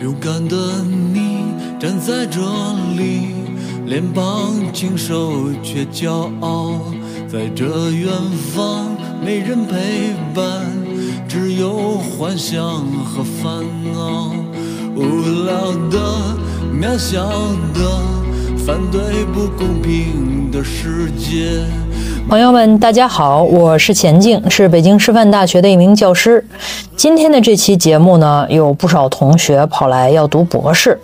勇敢的你站在这里，脸庞清瘦却骄傲。在这远方，没人陪伴，只有幻想和烦恼。无聊的，渺小的，反对不公平的世界。朋友们，大家好，我是钱静，是北京师范大学的一名教师。今天的这期节目呢，有不少同学跑来要读博士，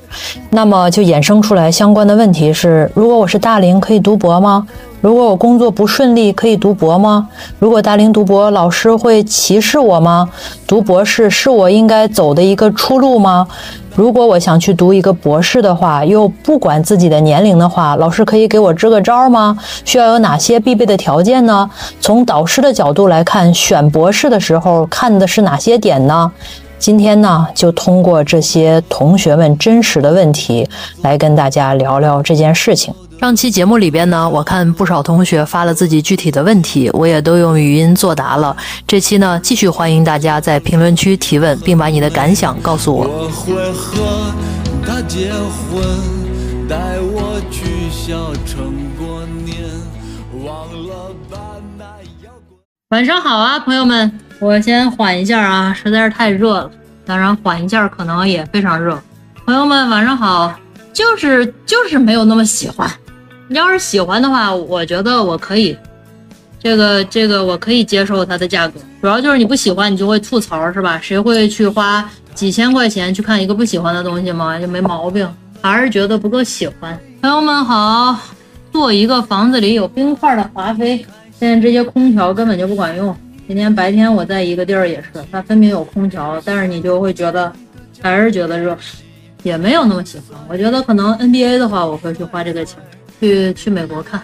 那么就衍生出来相关的问题是：如果我是大龄，可以读博吗？如果我工作不顺利，可以读博吗？如果大龄读博，老师会歧视我吗？读博士是我应该走的一个出路吗？如果我想去读一个博士的话，又不管自己的年龄的话，老师可以给我支个招吗？需要有哪些必备的条件呢？从导师的角度来看，选博士的时候看的是哪些点呢？今天呢，就通过这些同学们真实的问题，来跟大家聊聊这件事情。上期节目里边呢，我看不少同学发了自己具体的问题，我也都用语音作答了。这期呢，继续欢迎大家在评论区提问，并把你的感想告诉我。我会和他结婚，带我去小城过年，忘了把那摇滚。晚上好啊，朋友们，我先缓一下啊，实在是太热了。当然，缓一下可能也非常热。朋友们，晚上好，就是就是没有那么喜欢。你要是喜欢的话，我觉得我可以，这个这个我可以接受它的价格。主要就是你不喜欢，你就会吐槽是吧？谁会去花几千块钱去看一个不喜欢的东西吗？就没毛病，还是觉得不够喜欢。朋友们好，做一个房子里有冰块的华妃，现在这些空调根本就不管用。今天白天我在一个地儿也是，它分明有空调，但是你就会觉得还是觉得热，也没有那么喜欢。我觉得可能 NBA 的话，我会去花这个钱。去去美国看，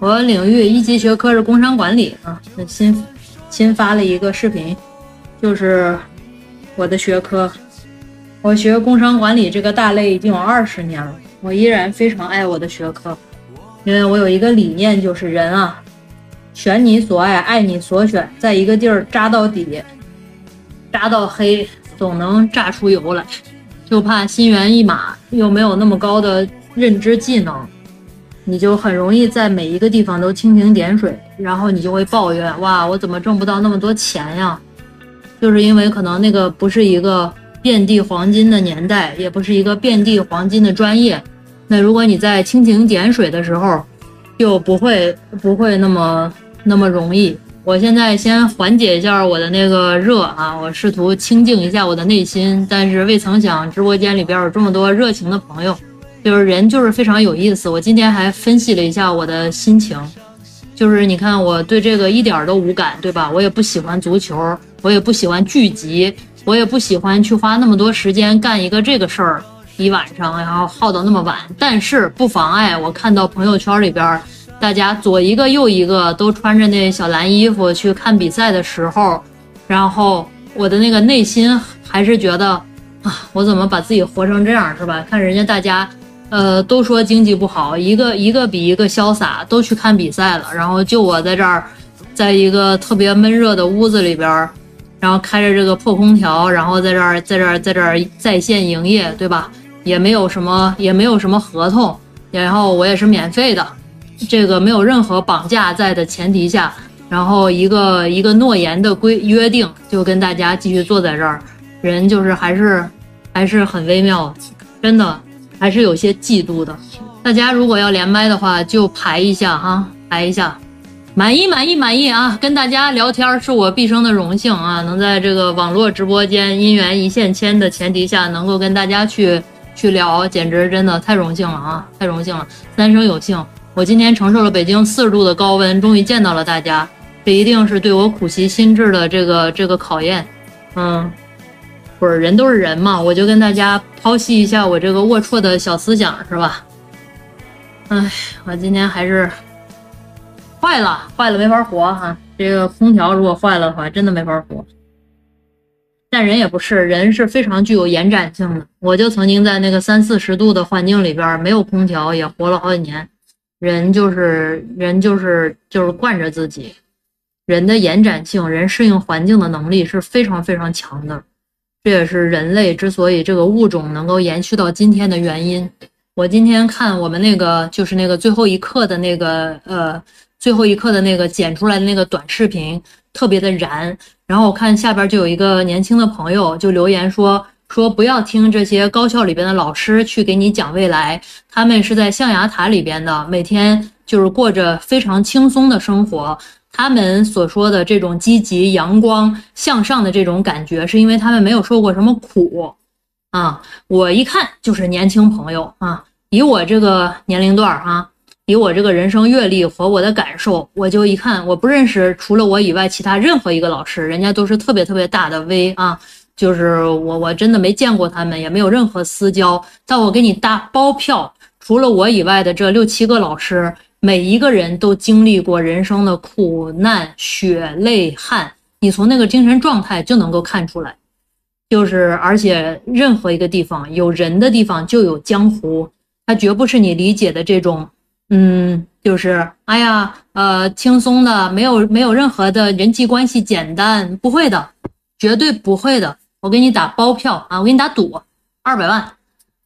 我领域一级学科是工商管理啊。那新新发了一个视频，就是我的学科。我学工商管理这个大类已经有二十年了，我依然非常爱我的学科，因为我有一个理念，就是人啊，选你所爱，爱你所选，在一个地儿扎到底，扎到黑，总能榨出油来。就怕心猿意马，又没有那么高的认知技能。你就很容易在每一个地方都蜻蜓点水，然后你就会抱怨：哇，我怎么挣不到那么多钱呀？就是因为可能那个不是一个遍地黄金的年代，也不是一个遍地黄金的专业。那如果你在蜻蜓点水的时候，就不会不会那么那么容易。我现在先缓解一下我的那个热啊，我试图清静一下我的内心，但是未曾想直播间里边有这么多热情的朋友。就是人就是非常有意思。我今天还分析了一下我的心情，就是你看我对这个一点都无感，对吧？我也不喜欢足球，我也不喜欢聚集，我也不喜欢去花那么多时间干一个这个事儿，一晚上然后耗到那么晚。但是不妨碍我看到朋友圈里边大家左一个右一个都穿着那小蓝衣服去看比赛的时候，然后我的那个内心还是觉得啊，我怎么把自己活成这样，是吧？看人家大家。呃，都说经济不好，一个一个比一个潇洒，都去看比赛了。然后就我在这儿，在一个特别闷热的屋子里边，然后开着这个破空调，然后在这儿，在这儿，在这儿在线营业，对吧？也没有什么，也没有什么合同，然后我也是免费的，这个没有任何绑架在的前提下，然后一个一个诺言的规约定，就跟大家继续坐在这儿，人就是还是还是很微妙，真的。还是有些嫉妒的，大家如果要连麦的话，就排一下哈，排一下，满意满意满意啊！跟大家聊天是我毕生的荣幸啊，能在这个网络直播间姻缘一线牵的前提下，能够跟大家去去聊，简直真的太荣幸了啊，太荣幸了！三生有幸，我今天承受了北京四十度的高温，终于见到了大家，这一定是对我苦其心志的这个这个考验，嗯。不是人都是人嘛，我就跟大家剖析一下我这个龌龊的小思想，是吧？哎，我今天还是坏了，坏了没法活哈。这个空调如果坏了的话，真的没法活。但人也不是，人是非常具有延展性的。我就曾经在那个三四十度的环境里边，没有空调也活了好几年。人就是人，就是就是惯着自己。人的延展性，人适应环境的能力是非常非常强的。这也是人类之所以这个物种能够延续到今天的原因。我今天看我们那个就是那个最后一刻的那个呃最后一刻的那个剪出来的那个短视频，特别的燃。然后我看下边就有一个年轻的朋友就留言说说不要听这些高校里边的老师去给你讲未来，他们是在象牙塔里边的，每天就是过着非常轻松的生活。他们所说的这种积极、阳光、向上的这种感觉，是因为他们没有受过什么苦啊。我一看就是年轻朋友啊。以我这个年龄段儿哈，以我这个人生阅历和我的感受，我就一看，我不认识除了我以外其他任何一个老师，人家都是特别特别大的 V 啊，就是我我真的没见过他们，也没有任何私交。但我给你打包票，除了我以外的这六七个老师，每一个人都经历过人生的苦难、血泪汗，你从那个精神状态就能够看出来。就是，而且任何一个地方有人的地方就有江湖。它绝不是你理解的这种，嗯，就是哎呀，呃，轻松的，没有没有任何的人际关系，简单，不会的，绝对不会的，我给你打包票啊，我给你打赌，二百万，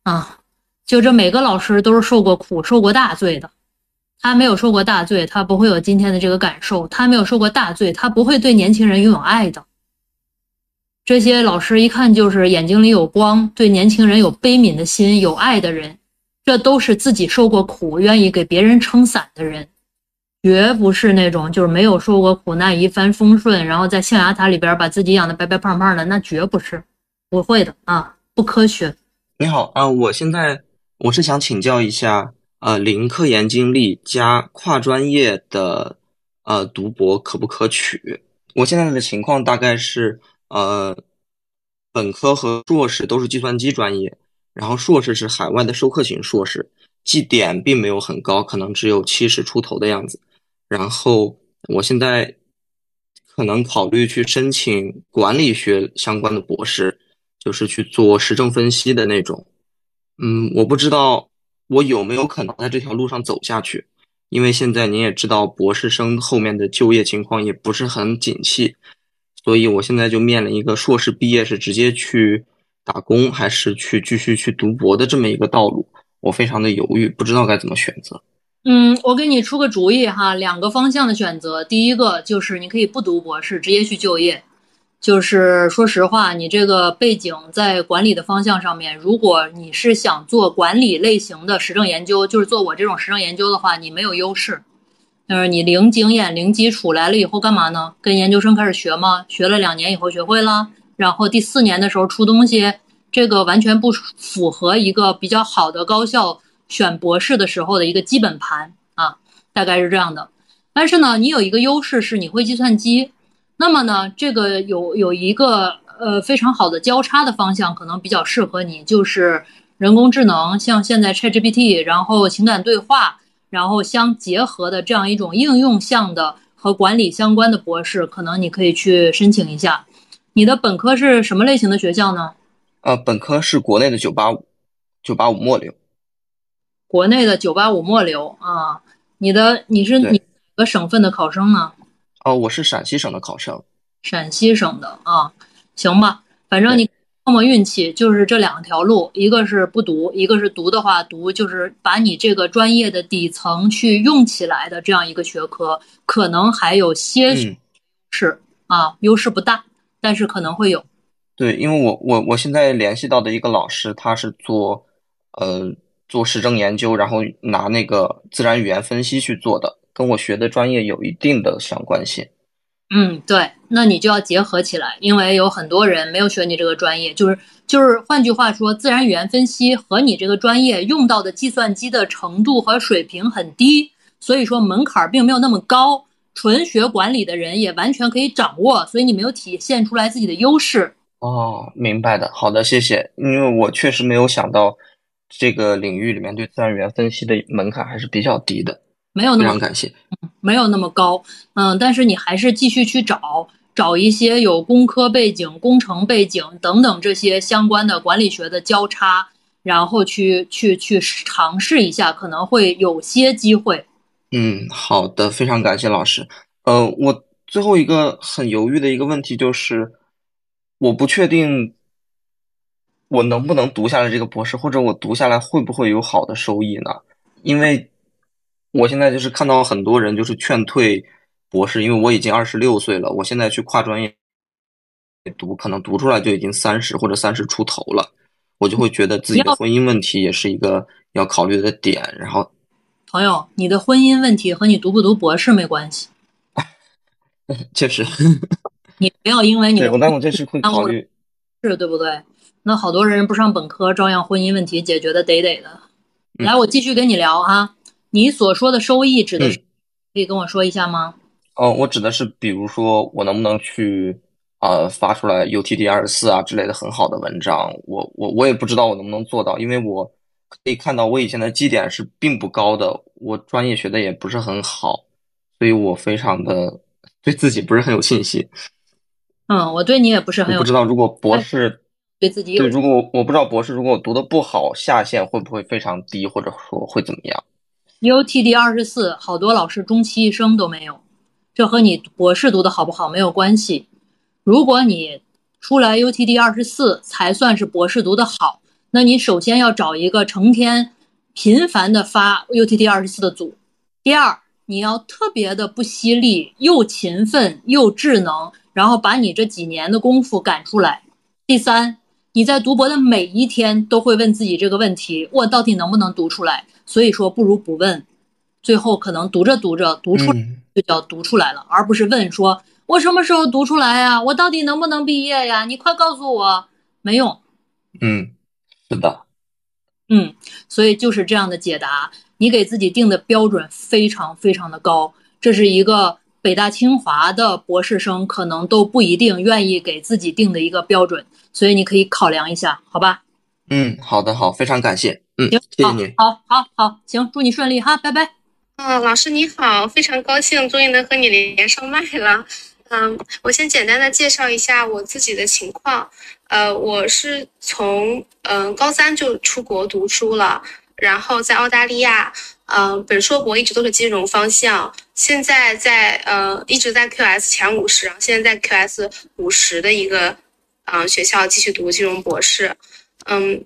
啊，就这每个老师都是受过苦、受过大罪的，他没有受过大罪，他不会有今天的这个感受，他没有受过大罪，他不会对年轻人拥有爱的。这些老师一看就是眼睛里有光，对年轻人有悲悯的心、有爱的人。这都是自己受过苦，愿意给别人撑伞的人，绝不是那种就是没有受过苦难、一帆风顺，然后在象牙塔里边把自己养的白白胖胖的，那绝不是，不会的啊，不科学。你好啊，我现在我是想请教一下，呃，零科研经历加跨专业的呃读博可不可取？我现在的情况大概是，呃，本科和硕士都是计算机专业。然后硕士是海外的授课型硕士，绩点并没有很高，可能只有七十出头的样子。然后我现在可能考虑去申请管理学相关的博士，就是去做实证分析的那种。嗯，我不知道我有没有可能在这条路上走下去，因为现在您也知道，博士生后面的就业情况也不是很景气，所以我现在就面临一个硕士毕业是直接去。打工还是去继续去读博的这么一个道路，我非常的犹豫，不知道该怎么选择。嗯，我给你出个主意哈，两个方向的选择。第一个就是你可以不读博士，直接去就业。就是说实话，你这个背景在管理的方向上面，如果你是想做管理类型的实证研究，就是做我这种实证研究的话，你没有优势。就是你零经验、零基础来了以后干嘛呢？跟研究生开始学吗？学了两年以后学会了。然后第四年的时候出东西，这个完全不符合一个比较好的高校选博士的时候的一个基本盘啊，大概是这样的。但是呢，你有一个优势是你会计算机，那么呢，这个有有一个呃非常好的交叉的方向，可能比较适合你，就是人工智能，像现在 ChatGPT，然后情感对话，然后相结合的这样一种应用项的和管理相关的博士，可能你可以去申请一下。你的本科是什么类型的学校呢？呃，本科是国内的九八五，九八五末流。国内的九八五末流啊，你的你是哪个省份的考生呢？哦，我是陕西省的考生。陕西省的啊，行吧，反正你碰碰运气，就是这两条路，一个是不读，一个是读的话，读就是把你这个专业的底层去用起来的这样一个学科，可能还有些许是啊，优势不大。但是可能会有，对，因为我我我现在联系到的一个老师，他是做，呃，做实证研究，然后拿那个自然语言分析去做的，跟我学的专业有一定的相关性。嗯，对，那你就要结合起来，因为有很多人没有学你这个专业，就是就是换句话说，自然语言分析和你这个专业用到的计算机的程度和水平很低，所以说门槛并没有那么高。纯学管理的人也完全可以掌握，所以你没有体现出来自己的优势。哦，明白的，好的，谢谢。因为我确实没有想到这个领域里面对自然语言分析的门槛还是比较低的，没有那么感谢，没有那么高。嗯，但是你还是继续去找，找一些有工科背景、工程背景等等这些相关的管理学的交叉，然后去去去尝试一下，可能会有些机会。嗯，好的，非常感谢老师。呃，我最后一个很犹豫的一个问题就是，我不确定我能不能读下来这个博士，或者我读下来会不会有好的收益呢？因为我现在就是看到很多人就是劝退博士，因为我已经二十六岁了，我现在去跨专业读，可能读出来就已经三十或者三十出头了，我就会觉得自己的婚姻问题也是一个要考虑的点。然后，朋友，你的婚姻问题和你读不读博士没关系。确实，你不要因为你对我，但我这是会考虑。是对不对？那好多人不上本科，照样婚姻问题解决的得得的。来，我继续跟你聊啊。你所说的收益指的是，可以跟我说一下吗？哦，我指的是，比如说我能不能去啊发出来 UTD 二十四啊之类的很好的文章。我我我也不知道我能不能做到，因为我可以看到我以前的绩点是并不高的，我专业学的也不是很好，所以我非常的对自己不是很有信心。嗯，我对你也不是很有。不知道如果博士。对自己对，如果我不知道博士，如果我读的不好，下限会不会非常低，或者说会怎么样？UTD 二十四，好多老师终其一生都没有，这和你博士读的好不好没有关系。如果你出来 UTD 二十四才算是博士读的好，那你首先要找一个成天频繁的发 UTD 二十四的组。第二，你要特别的不犀利，又勤奋又智能，然后把你这几年的功夫赶出来。第三。你在读博的每一天都会问自己这个问题：我到底能不能读出来？所以说，不如不问，最后可能读着读着读出就叫读出来了，而不是问说：我什么时候读出来呀？我到底能不能毕业呀？你快告诉我，没用。嗯，是的。嗯，所以就是这样的解答，你给自己定的标准非常非常的高，这是一个北大清华的博士生可能都不一定愿意给自己定的一个标准。所以你可以考量一下，好吧？嗯，好的，好，非常感谢。嗯，行，谢谢你。好，好，好，行，祝你顺利哈，拜拜。嗯，老师你好，非常高兴终于能和你连上麦了。嗯，我先简单的介绍一下我自己的情况。呃，我是从嗯高三就出国读书了，然后在澳大利亚，嗯，本硕博一直都是金融方向，现在在呃一直在 QS 前五十，然后现在在 QS 五十的一个。嗯，学校继续读金融博士，嗯，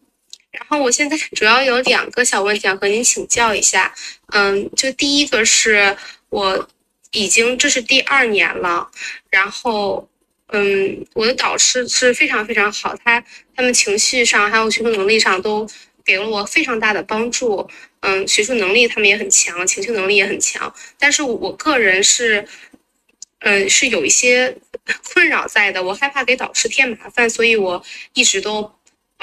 然后我现在主要有两个小问题要和您请教一下，嗯，就第一个是我已经这是第二年了，然后，嗯，我的导师是非常非常好，他他们情绪上还有学术能力上都给了我非常大的帮助，嗯，学术能力他们也很强，情绪能力也很强，但是我个人是。嗯，是有一些 困扰在的。我害怕给导师添麻烦，所以我一直都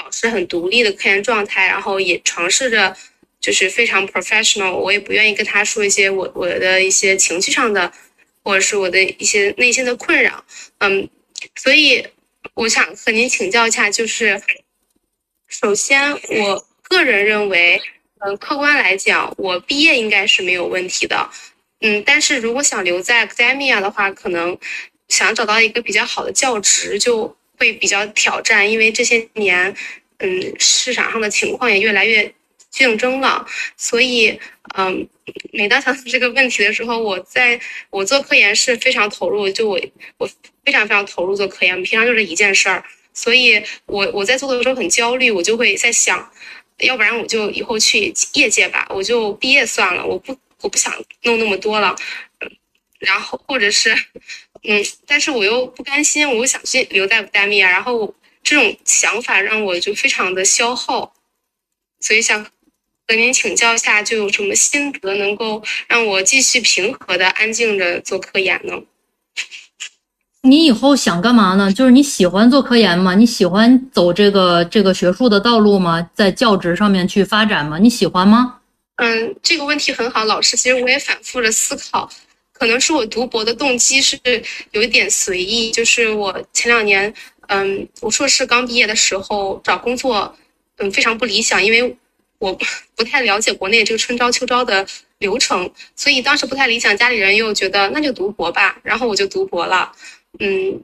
保持很独立的科研状态，然后也尝试着就是非常 professional。我也不愿意跟他说一些我我的一些情绪上的，或者是我的一些内心的困扰。嗯，所以我想和您请教一下，就是首先我个人认为，嗯，客观来讲，我毕业应该是没有问题的。嗯，但是如果想留在 academia 的话，可能想找到一个比较好的教职就会比较挑战，因为这些年，嗯，市场上的情况也越来越竞争了。所以，嗯，每当想起这个问题的时候，我在我做科研是非常投入，就我我非常非常投入做科研，平常就这一件事儿。所以我我在做的时候很焦虑，我就会在想，要不然我就以后去业界吧，我就毕业算了，我不。我不想弄那么多了，然后或者是，嗯，但是我又不甘心，我又想去留在大米啊，然后这种想法让我就非常的消耗，所以想和您请教一下，就有什么心得能够让我继续平和的、安静的做科研呢？你以后想干嘛呢？就是你喜欢做科研吗？你喜欢走这个这个学术的道路吗？在教职上面去发展吗？你喜欢吗？嗯，这个问题很好，老师。其实我也反复的思考，可能是我读博的动机是有一点随意。就是我前两年，嗯，我硕士刚毕业的时候找工作，嗯，非常不理想，因为我不太了解国内这个春招秋招的流程，所以当时不太理想。家里人又觉得那就读博吧，然后我就读博了，嗯。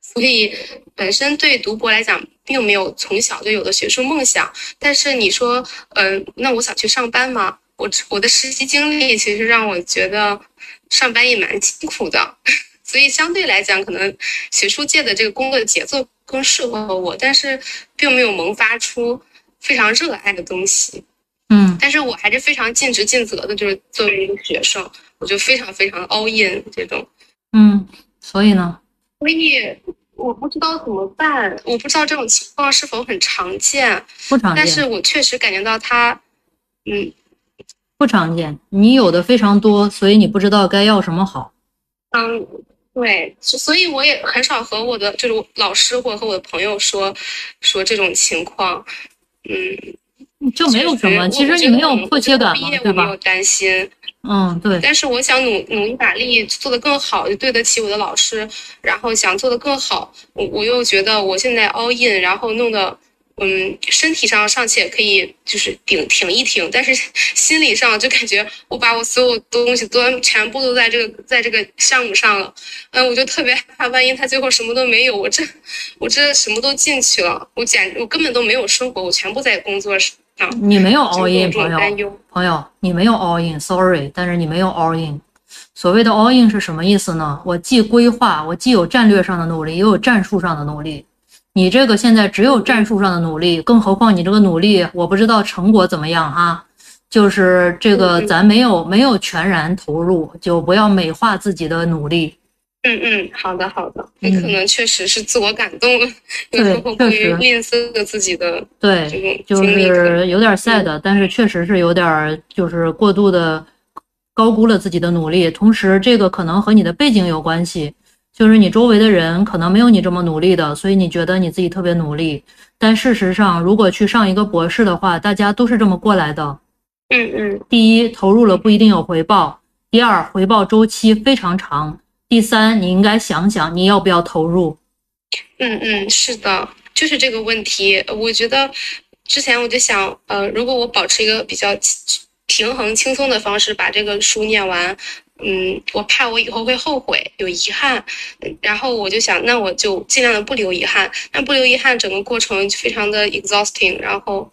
所以，本身对读博来讲，并没有从小就有的学术梦想。但是你说，嗯，那我想去上班吗？我我的实习经历其实让我觉得上班也蛮辛苦的，所以相对来讲，可能学术界的这个工作节奏更适合我，但是并没有萌发出非常热爱的东西。嗯但是我还是非常尽职尽责的，就是作为一个学生，我就非常非常 all in 这种。嗯，所以呢，所以我不知道怎么办，我不知道这种情况是否很常见，不常但是，我确实感觉到他，嗯不常见。你有的非常多，所以你不知道该要什么好。嗯，对，所以我也很少和我的就是老师或者和我的朋友说说这种情况，嗯，就没有什么，其实你没有迫切感嘛对吧我没有？担心，嗯，对，但是我想努努一把力做得更好，就对得起我的老师，然后想做得更好，我我又觉得我现在 all in，然后弄得。嗯，身体上尚且可以就是顶挺一挺，但是心理上就感觉我把我所有东西都全部都在这个在这个项目上了，嗯，我就特别害怕，万一他最后什么都没有，我这我这什么都进去了，我简我根本都没有生活，我全部在工作上，你没有 all in，朋友。朋友，你没有 all in，sorry，但是你没有 all in。所谓的 all in 是什么意思呢？我既规划，我既有战略上的努力，也有战术上的努力。你这个现在只有战术上的努力，更何况你这个努力，我不知道成果怎么样哈。就是这个，咱没有没有全然投入，就不要美化自己的努力。嗯嗯，好的好的，你嗯可能确实是自我感动了，有对时候过于确实吝啬了自己的对，就。是有点 sad，但是确实是有点儿就是过度的高估了自己的努力，同时这个可能和你的背景有关系，就是你周围的人可能没有你这么努力的，所以你觉得你自己特别努力，但事实上，如果去上一个博士的话，大家都是这么过来的。嗯嗯第一，投入了不一定有回报；第二，回报周期非常长；第三，你应该想想你要不要投入。嗯嗯，是的，就是这个问题。我觉得之前我就想，呃，如果我保持一个比较平衡、轻松的方式把这个书念完，嗯，我怕我以后会后悔、有遗憾，嗯然后我就想，那我就尽量的不留遗憾。那不留遗憾，整个过程非常的 exhausting。然后，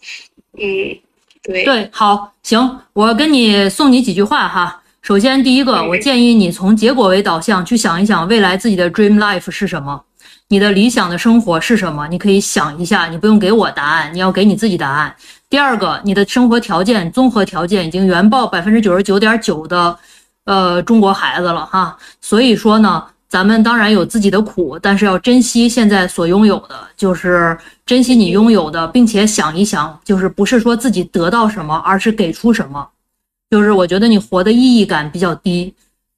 嗯，对，对，好，行，我跟你送你几句话哈。首先，第一个，嗯我建议你从结果为导向去想一想未来自己的 dream life 是什么，你的理想的生活是什么？你可以想一下，你不用给我答案，你要给你自己答案。第二个，你的生活条件综合条件已经原报百分之九十九点九的，呃，中国孩子了哈。所以说呢，咱们当然有自己的苦，但是要珍惜现在所拥有的，就是珍惜你拥有的，并且想一想，就是不是说自己得到什么，而是给出什么。就是我觉得你活的意义感比较低，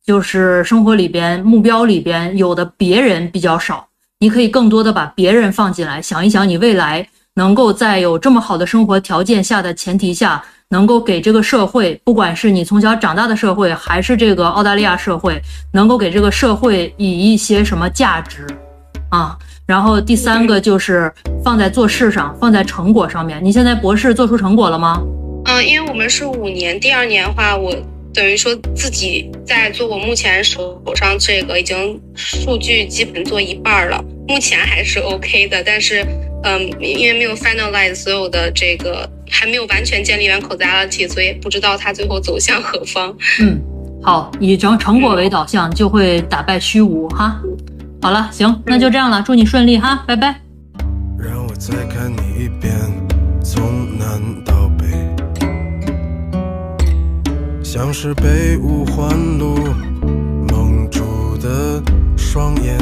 就是生活里边目标里边有的别人比较少，你可以更多的把别人放进来，想一想你未来能够在有这么好的生活条件下的前提下，能够给这个社会，不管是你从小长大的社会，还是这个澳大利亚社会，能够给这个社会以一些什么价值啊。然后第三个就是放在做事上，放在成果上面。你现在博士做出成果了吗？嗯，因为我们是五年，第二年的话，我等于说自己在做我目前手上这个，已经数据基本做一半了，目前还是 OK 的，但是，嗯，因为没有 finalize 所有的这个，还没有完全建立完 causality，所以不知道它最后走向何方。嗯，好，以成成果为导向，就会打败虚无哈。好了，行，那就这样了，祝你顺利哈，拜拜。让我再看你一遍，从南到北，像是被五环路蒙住的双眼。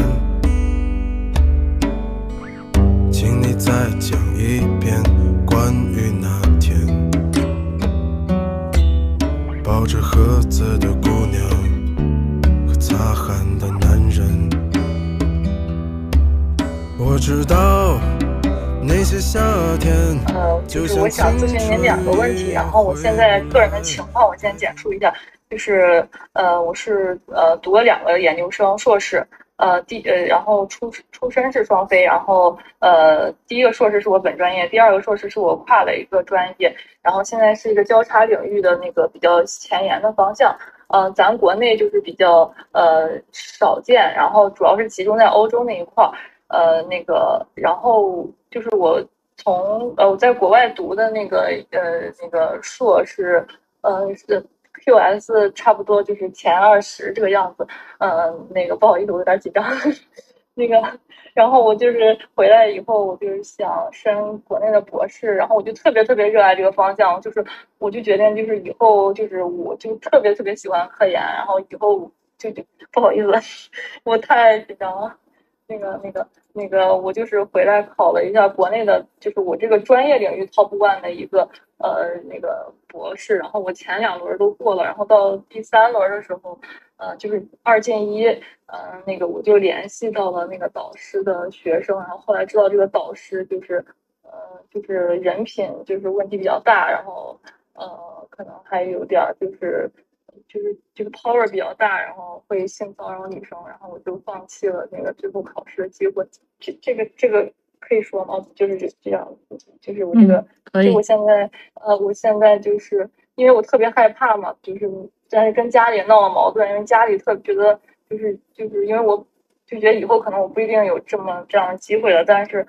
请你再讲一遍关于那天，抱着盒子的姑娘和擦汗的男人。我知道那些夏天，呃，就是我想咨询您两个问题，然后我现在个人的情况我先简述一下，就是呃，我是呃读了两个研究生硕士，呃第呃然后出出身是双非，然后呃第一个硕士是我本专业，第二个硕士是我跨了一个专业，然后现在是一个交叉领域的那个比较前沿的方向。呃，咱国内就是比较呃少见，然后主要是集中在欧洲那一块儿。呃，那个，然后就是我从呃我在国外读的那个呃那个硕士，呃是 QS 差不多就是前二十这个样子。嗯，那个不好意思，我有点紧张。那个，然后我就是回来以后，我就是想升国内的博士，然后我就特别特别热爱这个方向，就是我就决定就是以后就是我就特别特别喜欢科研，然后以后就就不好意思，我太紧张了。那个那个那个，我就是回来考了一下国内的，就是我这个专业领域 top one 的一个呃那个博士，然后我前两轮都过了，然后到第三轮的时候，呃就是二进一，呃那个我就联系到了那个导师的学生，然后后来知道这个导师就是呃就是人品就是问题比较大，然后呃可能还有点就是。就是这个 power 比较大，然后会性骚扰女生，然后我就放弃了那个最后考试的机会。这这个这个可以说吗？就是这这样，就是我这个，就我现在呃，我现在就是因为我特别害怕嘛，就是但是跟家里闹了矛盾，因为家里特别觉得就是就是因为我就觉得以后可能我不一定有这么这样的机会了，但是。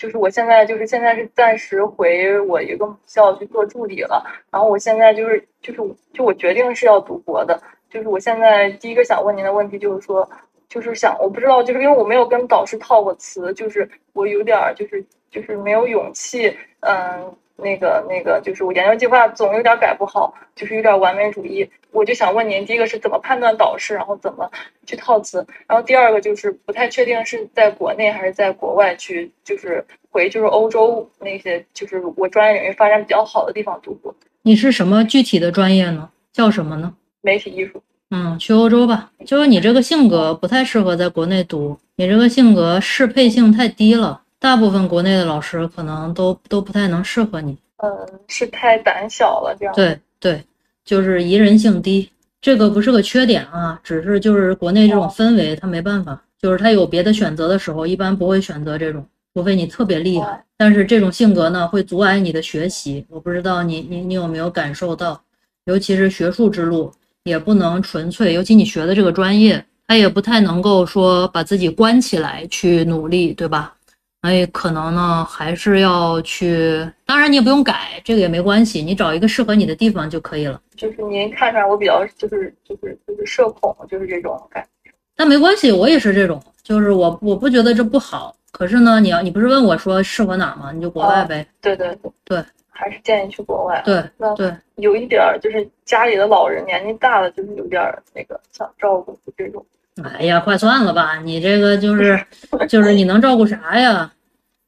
就是我现在就是现在是暂时回我一个母校去做助理了，然后我现在就是就是就我决定是要读博的，就是我现在第一个想问您的问题就是说，就是想我不知道就是因为我没有跟导师套过词，就是我有点就是就是没有勇气，嗯。那个那个，就是我研究计划总有点改不好，就是有点完美主义。我就想问您，第一个是怎么判断导师，然后怎么去套词？然后第二个就是不太确定是在国内还是在国外去，就是回就是欧洲那些，就是我专业领域发展比较好的地方读博。你是什么具体的专业呢？叫什么呢？媒体艺术。嗯，去欧洲吧。就是你这个性格不太适合在国内读，你这个性格适配性太低了。大部分国内的老师可能都都不太能适合你，嗯，是太胆小了，这样。对对，就是宜人性低，这个不是个缺点啊，只是就是国内这种氛围，他没办法，就是他有别的选择的时候，一般不会选择这种，除非你特别厉害。但是这种性格呢，会阻碍你的学习。我不知道你你你有没有感受到，尤其是学术之路，也不能纯粹，尤其你学的这个专业，他也不太能够说把自己关起来去努力，对吧？哎，可能呢，还是要去。当然，你也不用改，这个也没关系，你找一个适合你的地方就可以了。就是您看出来我比较就是就是就是社恐，就是这种感觉。但没关系，我也是这种，就是我我不觉得这不好。可是呢，你要你不是问我说适合哪吗？你就国外呗。对对对对，还是建议去国外。对，那对，有一点就是家里的老人年纪大了，就是有点那个想照顾这种。哎呀，快算了吧，你这个就是 就是你能照顾啥呀？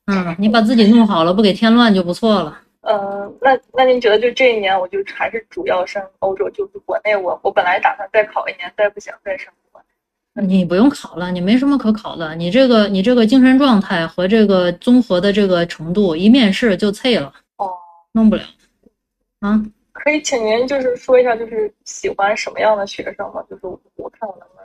嗯，你把自己弄好了，不给添乱就不错了。嗯，那那您觉得就这一年，我就还是主要升欧洲，就是国内我我本来打算再考一年，再不行再升国内。你不用考了，你没什么可考的，你这个你这个精神状态和这个综合的这个程度，一面试就脆了。哦，弄不了。啊，可以请您就是说一下，就是喜欢什么样的学生吗？就是我看我能不能。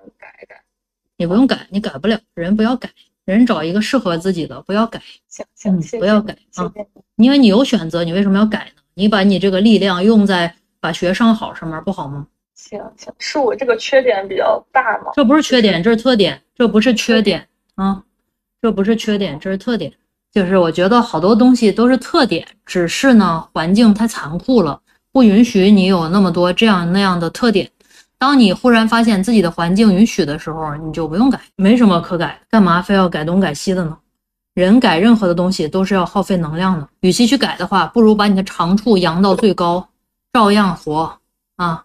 你不用改，你改不了，人不要改。人找一个适合自己的，不要改。行行，不要改啊！因为你有选择，你为什么要改呢？你把你这个力量用在把学上好上面，不好吗？行行，是我这个缺点比较大吗？这不是缺点，这是特点。这不是缺点啊，这不是缺点，这是特点。就是我觉得好多东西都是特点，只是呢环境太残酷了，不允许你有那么多这样那样的特点。当你忽然发现自己的环境允许的时候，你就不用改，没什么可改，干嘛非要改东改西的呢？人改任何的东西都是要耗费能量的，与其去改的话，不如把你的长处扬到最高，照样活啊！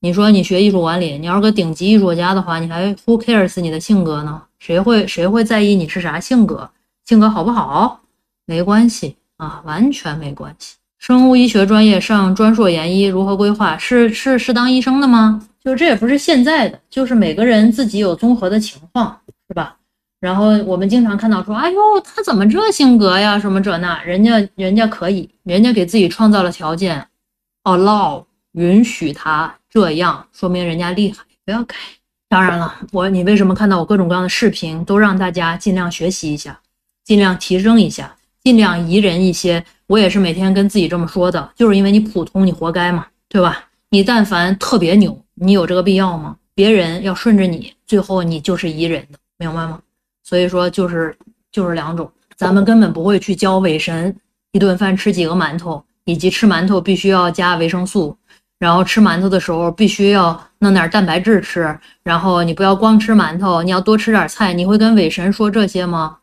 你说你学艺术管理，你要是个顶级艺术家的话，你还 who cares 你的性格呢？谁会谁会在意你是啥性格？性格好不好？没关系啊，完全没关系。生物医学专业上专硕研一如何规划？是是是当医生的吗？就这也不是现在的，就是每个人自己有综合的情况，是吧？然后我们经常看到说，哎呦，他怎么这性格呀？什么这那，人家人家可以，人家给自己创造了条件，allow 允许他这样，说明人家厉害，不要改。当然了，我你为什么看到我各种各样的视频，都让大家尽量学习一下，尽量提升一下，尽量宜人一些。我也是每天跟自己这么说的，就是因为你普通，你活该嘛，对吧？你但凡特别牛。你有这个必要吗？别人要顺着你，最后你就是宜人的，明白吗？所以说就是就是两种，咱们根本不会去教伪神一顿饭吃几个馒头，以及吃馒头必须要加维生素，然后吃馒头的时候必须要弄点蛋白质吃，然后你不要光吃馒头，你要多吃点菜。你会跟伪神说这些吗？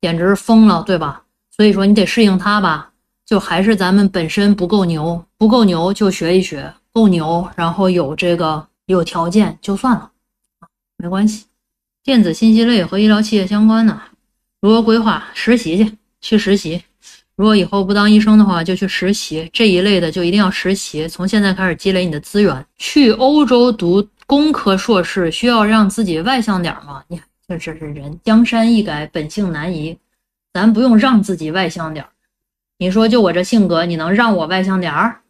简直是疯了，对吧？所以说你得适应他吧，就还是咱们本身不够牛，不够牛就学一学，够牛，然后有这个有条件就算了，没关系。电子信息类和医疗器械相关的，如何规划实习去？去实习。如果以后不当医生的话，就去实习这一类的，就一定要实习。从现在开始积累你的资源。去欧洲读工科硕士，需要让自己外向点吗？你这这是人，江山易改，本性难移。咱不用让自己外向点。你说就我这性格，你能让我外向点儿？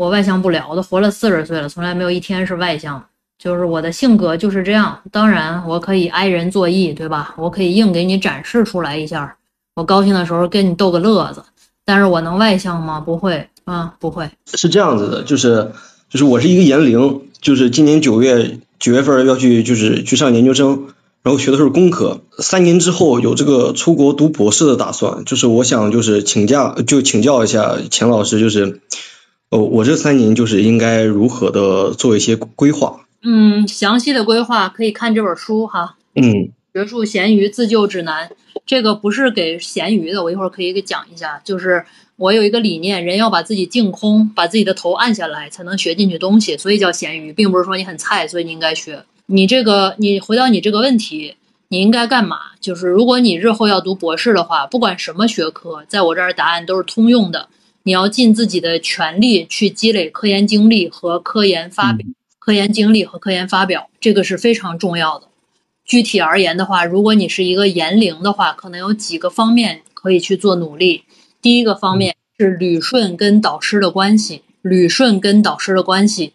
我外向不了，我都活了四十岁了，从来没有一天是外向。就是我的性格就是这样。当然，我可以哀人作义，对吧？我可以硬给你展示出来一下。我高兴的时候跟你逗个乐子。但是我能外向吗？不会啊，不会。是这样子的，就是就是我是一个研零，就是今年九月九月份要去就是去上研究生。然后学的是工科，三年之后有这个出国读博士的打算，就是我想就是请假就请教一下钱老师，就是哦我这三年就是应该如何的做一些规划？嗯，详细的规划可以看这本书哈。嗯，学术咸鱼自救指南，这个不是给咸鱼的，我一会儿可以给讲一下。就是我有一个理念，人要把自己净空，把自己的头按下来，才能学进去东西，所以叫咸鱼，并不是说你很菜，所以你应该学。你这个，你回到你这个问题，你应该干嘛？就是如果你日后要读博士的话，不管什么学科，在我这儿答案都是通用的。你要尽自己的全力去积累科研经历和科研发表，科研经历和科研发表，这个是非常重要的。具体而言的话，如果你是一个研零的话，可能有几个方面可以去做努力。第一个方面是捋顺跟导师的关系，捋顺跟导师的关系。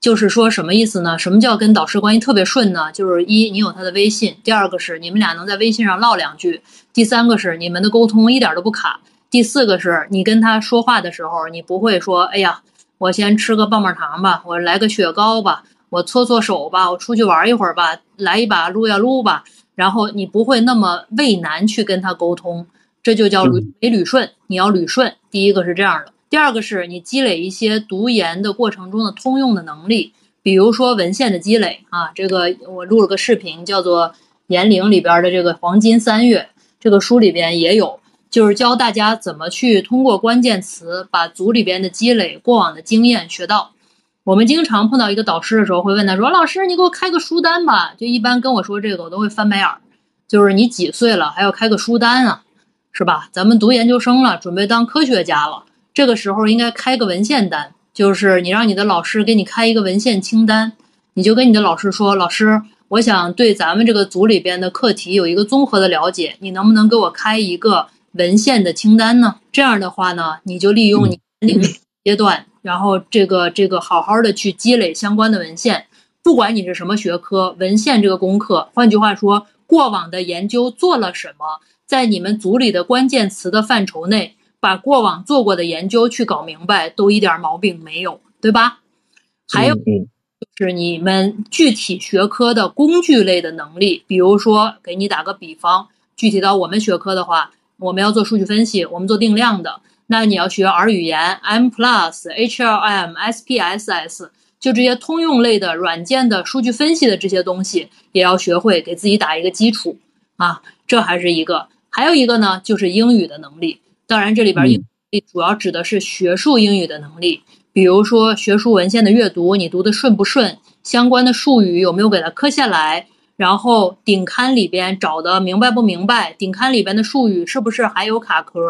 就是说什么意思呢？什么叫跟导师关系特别顺呢？就是一，你有他的微信；第二个是你们俩能在微信上唠两句；第三个是你们的沟通一点都不卡；第四个是你跟他说话的时候，你不会说，哎呀，我先吃个棒棒糖吧，我来个雪糕吧，我搓搓手吧，我出去玩一会儿吧，来一把撸呀撸吧，然后你不会那么畏难去跟他沟通，这就叫捋没捋顺，你要捋顺。第一个是这样的。第二个是你积累一些读研的过程中的通用的能力，比如说文献的积累啊。这个我录了个视频，叫做《研龄》里边的这个黄金三月，这个书里边也有，就是教大家怎么去通过关键词把组里边的积累、过往的经验学到。我们经常碰到一个导师的时候，会问他说：“老师，你给我开个书单吧。”就一般跟我说这个，我都会翻白眼儿。就是你几岁了，还要开个书单啊，是吧？咱们读研究生了，准备当科学家了。这个时候应该开个文献单，就是你让你的老师给你开一个文献清单，你就跟你的老师说：“老师，我想对咱们这个组里边的课题有一个综合的了解，你能不能给我开一个文献的清单呢？”这样的话呢，你就利用你领域阶段，然后这个这个好好的去积累相关的文献，不管你是什么学科，文献这个功课，换句话说，过往的研究做了什么，在你们组里的关键词的范畴内。把过往做过的研究去搞明白，都一点毛病没有，对吧？还有就是你们具体学科的工具类的能力，比如说，给你打个比方，具体到我们学科的话，我们要做数据分析，我们做定量的，那你要学 R 语言、M Plus、HLM、SPSS，就这些通用类的软件的数据分析的这些东西，也要学会，给自己打一个基础啊。这还是一个，还有一个呢，就是英语的能力。当然，这里边英语主要指的是学术英语的能力，比如说学术文献的阅读，你读的顺不顺？相关的术语有没有给它刻下来？然后顶刊里边找的明白不明白？顶刊里边的术语是不是还有卡壳？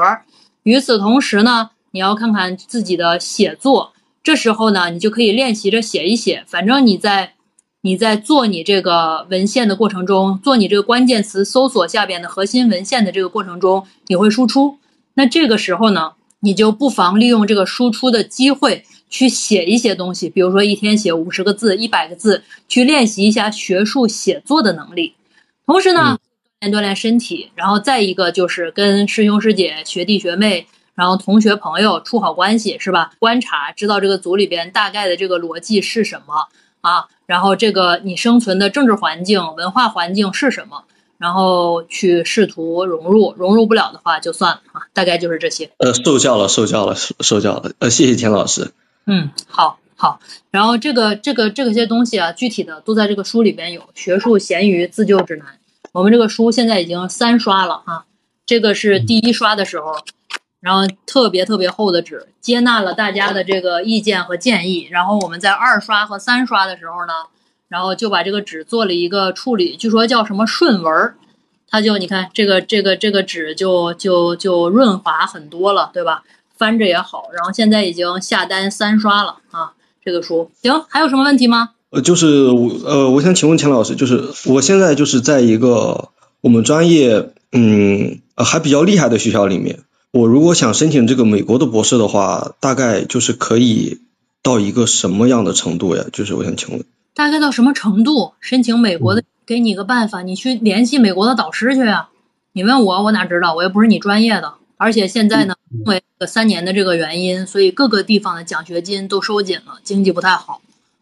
与此同时呢，你要看看自己的写作，这时候呢，你就可以练习着写一写。反正你在你在做你这个文献的过程中，做你这个关键词搜索下边的核心文献的这个过程中，你会输出。那这个时候呢，你就不妨利用这个输出的机会去写一些东西，比如说一天写五十个字、一百个字，去练习一下学术写作的能力。同时呢，锻炼锻炼身体，然后再一个就是跟师兄师姐、学弟学妹，然后同学朋友处好关系，是吧？观察，知道这个组里边大概的这个逻辑是什么啊？然后这个你生存的政治环境、文化环境是什么？然后去试图融入，融入不了的话就算了啊，大概就是这些。呃，受教了，受教了，受受教了。呃，谢谢田老师。嗯，好。好，然后这个这个这个些东西啊，具体的都在这个书里边有，《学术咸鱼自救指南》。我们这个书现在已经三刷了啊，这个是第一刷的时候，然后特别特别厚的纸，接纳了大家的这个意见和建议，然后我们在二刷和三刷的时候呢，然后就把这个纸做了一个处理，据说叫什么顺纹儿，它就你看这个这个这个纸就就就润滑很多了，对吧？翻着也好，然后现在已经下单三刷了啊，这个书行，还有什么问题吗？呃，就是我呃，我想请问钱老师，就是我现在就是在一个我们专业嗯呃还比较厉害的学校里面，我如果想申请这个美国的博士的话，大概就是可以到一个什么样的程度呀？就是我想请问，大概到什么程度申请美国的？给你个办法，你去联系美国的导师去呀。你问我，我哪知道？我又不是你专业的。而且现在呢，因为三年的这个原因，所以各个地方的奖学金都收紧了，经济不太好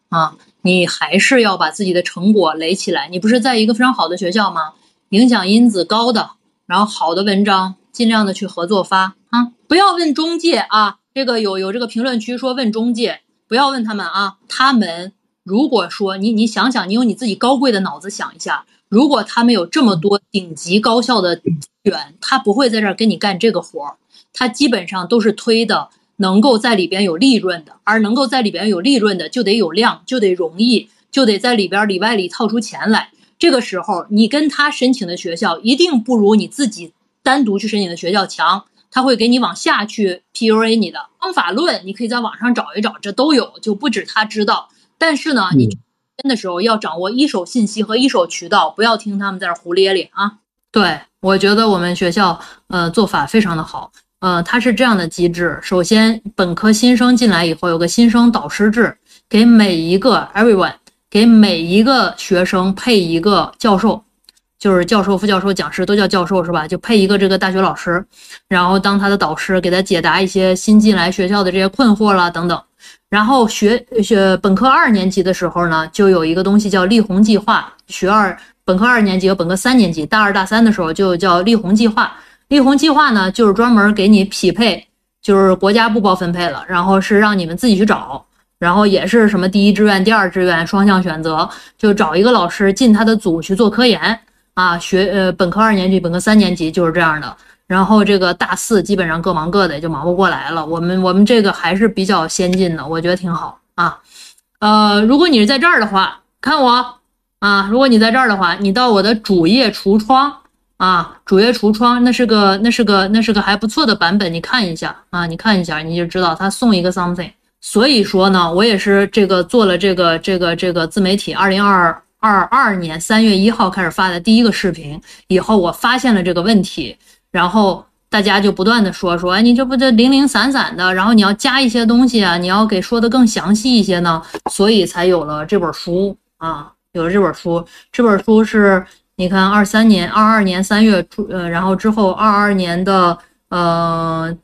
啊。你还是要把自己的成果垒起来。你不是在一个非常好的学校吗？影响因子高的，然后好的文章，尽量的去合作发啊！不要问中介啊，这个有有这个评论区说问中介，不要问他们啊。他们如果说你你想想，你用你自己高贵的脑子想一下，如果他们有这么多顶级高校的资源，他不会在这儿跟你干这个活儿，他基本上都是推的。能够在里边有利润的，而能够在里边有利润的，就得有量，就得容易，就得在里边里外里套出钱来。这个时候，你跟他申请的学校一定不如你自己单独去申请的学校强。他会给你往下去 PUA 你的方法论，你可以在网上找一找，这都有，就不止他知道。但是呢，你申的时候要掌握一手信息和一手渠道，不要听他们在这胡咧咧啊。对我觉得我们学校呃做法非常的好。呃，它是这样的机制。首先，本科新生进来以后有个新生导师制，给每一个 everyone，给每一个学生配一个教授，就是教授、副教授、讲师都叫教授是吧？就配一个这个大学老师，然后当他的导师，给他解答一些新进来学校的这些困惑啦等等。然后学学本科二年级的时候呢，就有一个东西叫立红计划。学二本科二年级和本科三年级，大二大三的时候就叫立红计划。立红计划呢，就是专门给你匹配，就是国家不包分配了，然后是让你们自己去找，然后也是什么第一志愿、第二志愿双向选择，就找一个老师进他的组去做科研啊。学呃本科二年级、本科三年级就是这样的，然后这个大四基本上各忙各的，就忙不过来了。我们我们这个还是比较先进的，我觉得挺好啊。呃，如果你是在这儿的话，看我啊，如果你在这儿的话，你到我的主页橱窗。啊，主页橱窗那是个那是个那是个还不错的版本，你看一下啊，你看一下你就知道他送一个 something。所以说呢，我也是这个做了这个这个这个自媒体，二零二二二年三月一号开始发的第一个视频，以后我发现了这个问题，然后大家就不断的说说，哎，你这不这零零散散的，然后你要加一些东西啊，你要给说的更详细一些呢，所以才有了这本书啊，有了这本书，这本书是。你看，二三年、二二年三月初，呃，然后之后二二年的，呃，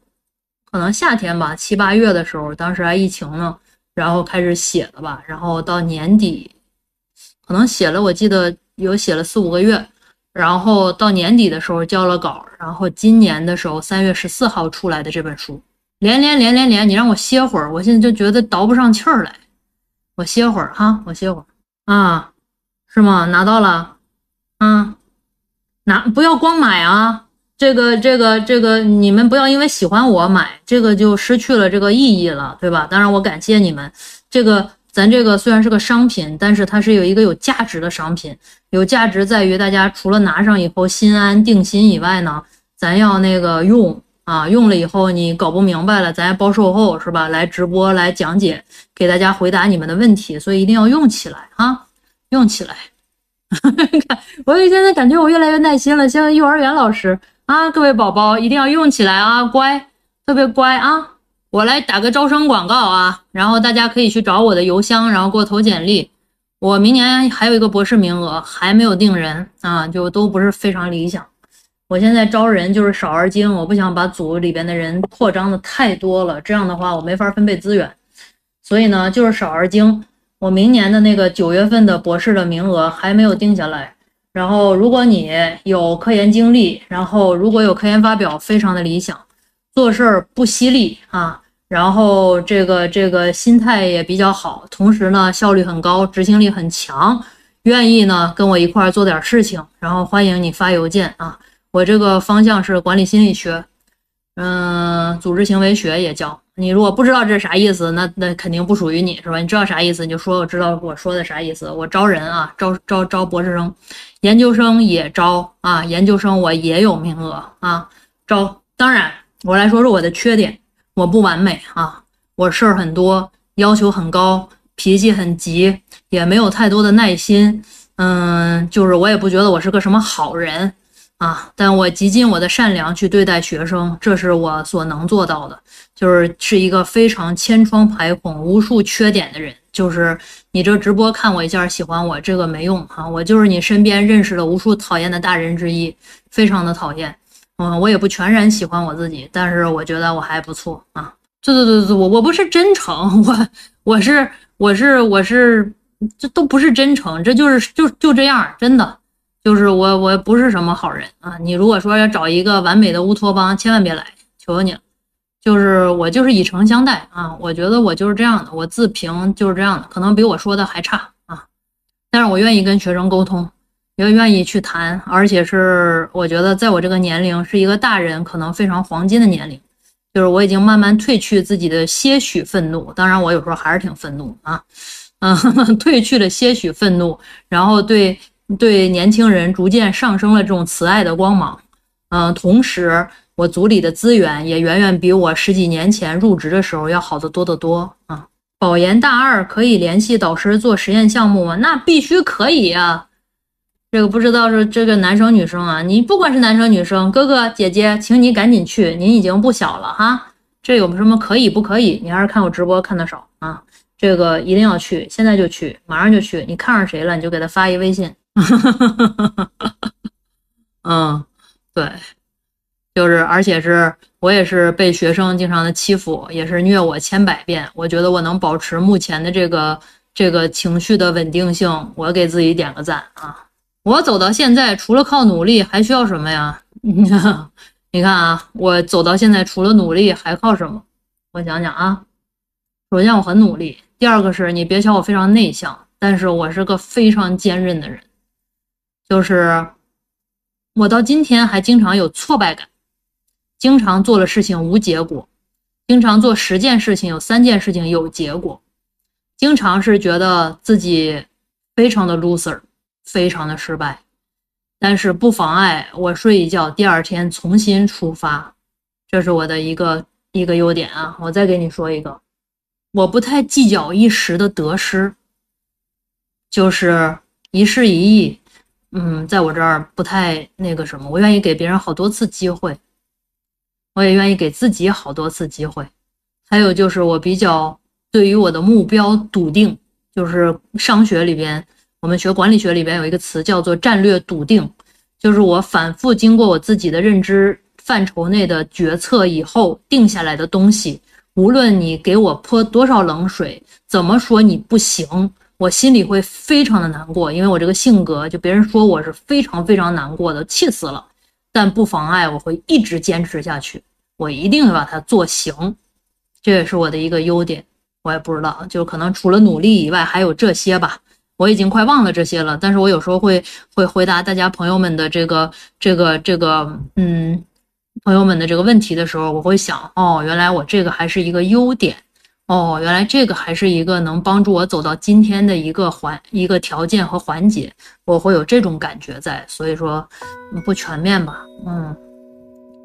可能夏天吧，七八月的时候，当时还疫情呢，然后开始写的吧，然后到年底，可能写了，我记得有写了四五个月，然后到年底的时候交了稿，然后今年的时候三月十四号出来的这本书，连连连连连，你让我歇会儿，我现在就觉得倒不上气儿来，我歇会儿哈，我歇会儿啊，是吗？拿到了。嗯，拿不要光买啊！这个这个这个，你们不要因为喜欢我买这个就失去了这个意义了，对吧？当然我感谢你们。这个咱这个虽然是个商品，但是它是有一个有价值的商品，有价值在于大家除了拿上以后心安定心以外呢，咱要那个用啊，用了以后你搞不明白了，咱还包售后是吧？来直播来讲解，给大家回答你们的问题，所以一定要用起来啊，用起来。看，我现在感觉我越来越耐心了，像幼儿园老师啊！各位宝宝一定要用起来啊，乖，特别乖啊！我来打个招生广告啊，然后大家可以去找我的邮箱，然后给我投简历。我明年还有一个博士名额，还没有定人啊，就都不是非常理想。我现在招人就是少而精，我不想把组里边的人扩张的太多了，这样的话我没法分配资源，所以呢，就是少而精。我明年的那个九月份的博士的名额还没有定下来，然后如果你有科研经历，然后如果有科研发表非常的理想，做事儿不犀利啊，然后这个这个心态也比较好，同时呢效率很高，执行力很强，愿意呢跟我一块儿做点事情，然后欢迎你发邮件啊。我这个方向是管理心理学，嗯，组织行为学也教。你如果不知道这是啥意思，那那肯定不属于你是吧？你知道啥意思，你就说我知道我说的啥意思。我招人啊，招招招博士生，研究生也招啊，研究生我也有名额啊，招。当然，我来说说我的缺点。我不完美啊，我事儿很多，要求很高，脾气很急，也没有太多的耐心。嗯，就是我也不觉得我是个什么好人啊，但我极尽我的善良去对待学生，这是我所能做到的。就是是一个非常千疮百孔、无数缺点的人。就是你这直播看我一下，喜欢我这个没用哈，我就是你身边认识了无数讨厌的大人之一，非常的讨厌。嗯，我也不全然喜欢我自己，但是我觉得我还不错啊。对对对对，我我不是真诚，我我是我是我是，这都不是真诚，这就是就就这样，真的就是我我不是什么好人啊。你如果说要找一个完美的乌托邦，千万别来，求求你了。就是我就是以诚相待啊，我觉得我就是这样的，我自评就是这样的，可能比我说的还差啊，但是我愿意跟学生沟通。也愿意去谈，而且是我觉得在我这个年龄是一个大人可能非常黄金的年龄，就是我已经慢慢褪去自己的些许愤怒，当然我有时候还是挺愤怒啊，嗯，褪去了些许愤怒，然后对对年轻人逐渐上升了这种慈爱的光芒，嗯，同时我组里的资源也远远比我十几年前入职的时候要好得多得多啊。保研大二可以联系导师做实验项目吗？那必须可以呀。这个不知道是这个男生女生啊？你不管是男生女生，哥哥姐姐，请你赶紧去，您已经不小了哈。这有什么可以不可以？你还是看我直播看的少啊。这个一定要去，现在就去，马上就去。你看上谁了，你就给他发一微信。嗯，对，就是，而且是我也是被学生经常的欺负，也是虐我千百遍。我觉得我能保持目前的这个这个情绪的稳定性，我给自己点个赞啊。我走到现在，除了靠努力，还需要什么呀？你看啊，我走到现在，除了努力，还靠什么？我想想啊，首先我很努力，第二个是你别瞧我非常内向，但是我是个非常坚韧的人，就是我到今天还经常有挫败感，经常做了事情无结果，经常做十件事情有三件事情有结果，经常是觉得自己非常的 loser。非常的失败，但是不妨碍我睡一觉，第二天重新出发，这是我的一个一个优点啊。我再给你说一个，我不太计较一时的得失，就是一事一议，嗯，在我这儿不太那个什么，我愿意给别人好多次机会，我也愿意给自己好多次机会。还有就是我比较对于我的目标笃定，就是商学里边。我们学管理学里边有一个词叫做战略笃定，就是我反复经过我自己的认知范畴内的决策以后定下来的东西，无论你给我泼多少冷水，怎么说你不行，我心里会非常的难过，因为我这个性格，就别人说我是非常非常难过的，气死了。但不妨碍我会一直坚持下去，我一定要把它做行，这也是我的一个优点。我也不知道，就可能除了努力以外，还有这些吧。我已经快忘了这些了，但是我有时候会会回答大家朋友们的这个这个这个嗯朋友们的这个问题的时候，我会想哦，原来我这个还是一个优点，哦，原来这个还是一个能帮助我走到今天的一个环一个条件和环节，我会有这种感觉在，所以说不全面吧，嗯，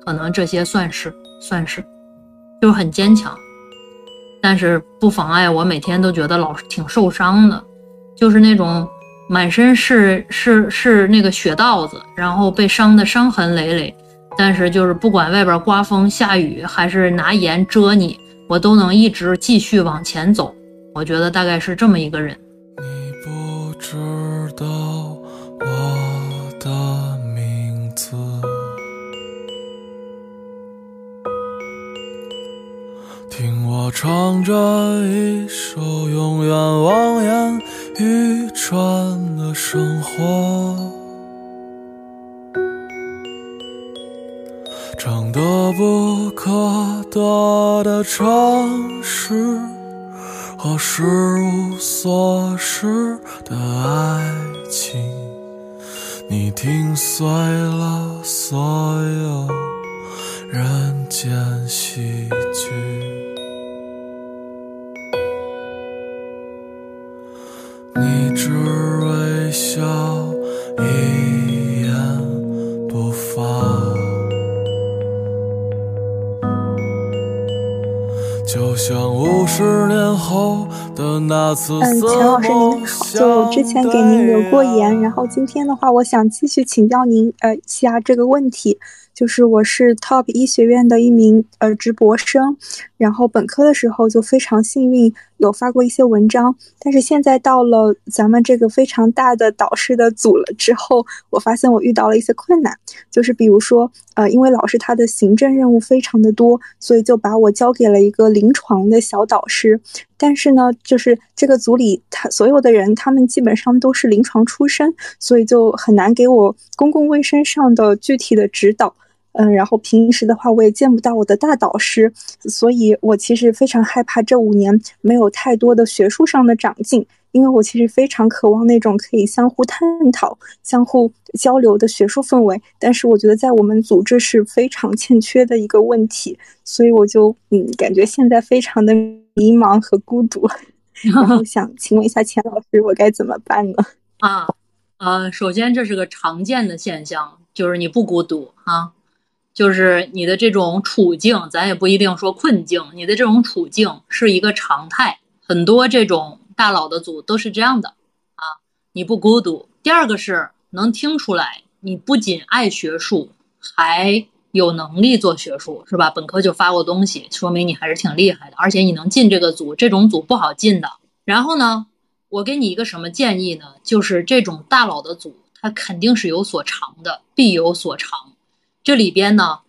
可能这些算是算是，就是很坚强，但是不妨碍我每天都觉得老是挺受伤的。就是那种满身是是是那个血道子，然后被伤的伤痕累累，但是就是不管外边刮风下雨，还是拿盐遮你，我都能一直继续往前走。我觉得大概是这么一个人。你不知道我的名字，听我唱着一首永远望眼。愚蠢的生活，长得不可得的城市和失无所失的爱情，你听碎了所有人间喜剧。你只微笑一言不发，就像五十年后的那次嗯，钱老师您好，就之前给您留过言，然后今天的话，我想继续请教您呃下这个问题。就是我是 Top 医学院的一名呃直博生，然后本科的时候就非常幸运有发过一些文章，但是现在到了咱们这个非常大的导师的组了之后，我发现我遇到了一些困难，就是比如说呃，因为老师他的行政任务非常的多，所以就把我交给了一个临床的小导师，但是呢，就是这个组里他所有的人他们基本上都是临床出身，所以就很难给我公共卫生上的具体的指导。嗯，然后平时的话，我也见不到我的大导师，所以我其实非常害怕这五年没有太多的学术上的长进，因为我其实非常渴望那种可以相互探讨、相互交流的学术氛围，但是我觉得在我们组织是非常欠缺的一个问题，所以我就嗯，感觉现在非常的迷茫和孤独，然后想请问一下钱老师，我该怎么办呢？啊，呃，首先这是个常见的现象，就是你不孤独啊。就是你的这种处境，咱也不一定说困境，你的这种处境是一个常态。很多这种大佬的组都是这样的啊，你不孤独。第二个是能听出来，你不仅爱学术，还有能力做学术，是吧？本科就发过东西，说明你还是挺厉害的。而且你能进这个组，这种组不好进的。然后呢，我给你一个什么建议呢？就是这种大佬的组，他肯定是有所长的，必有所长。这里边呢，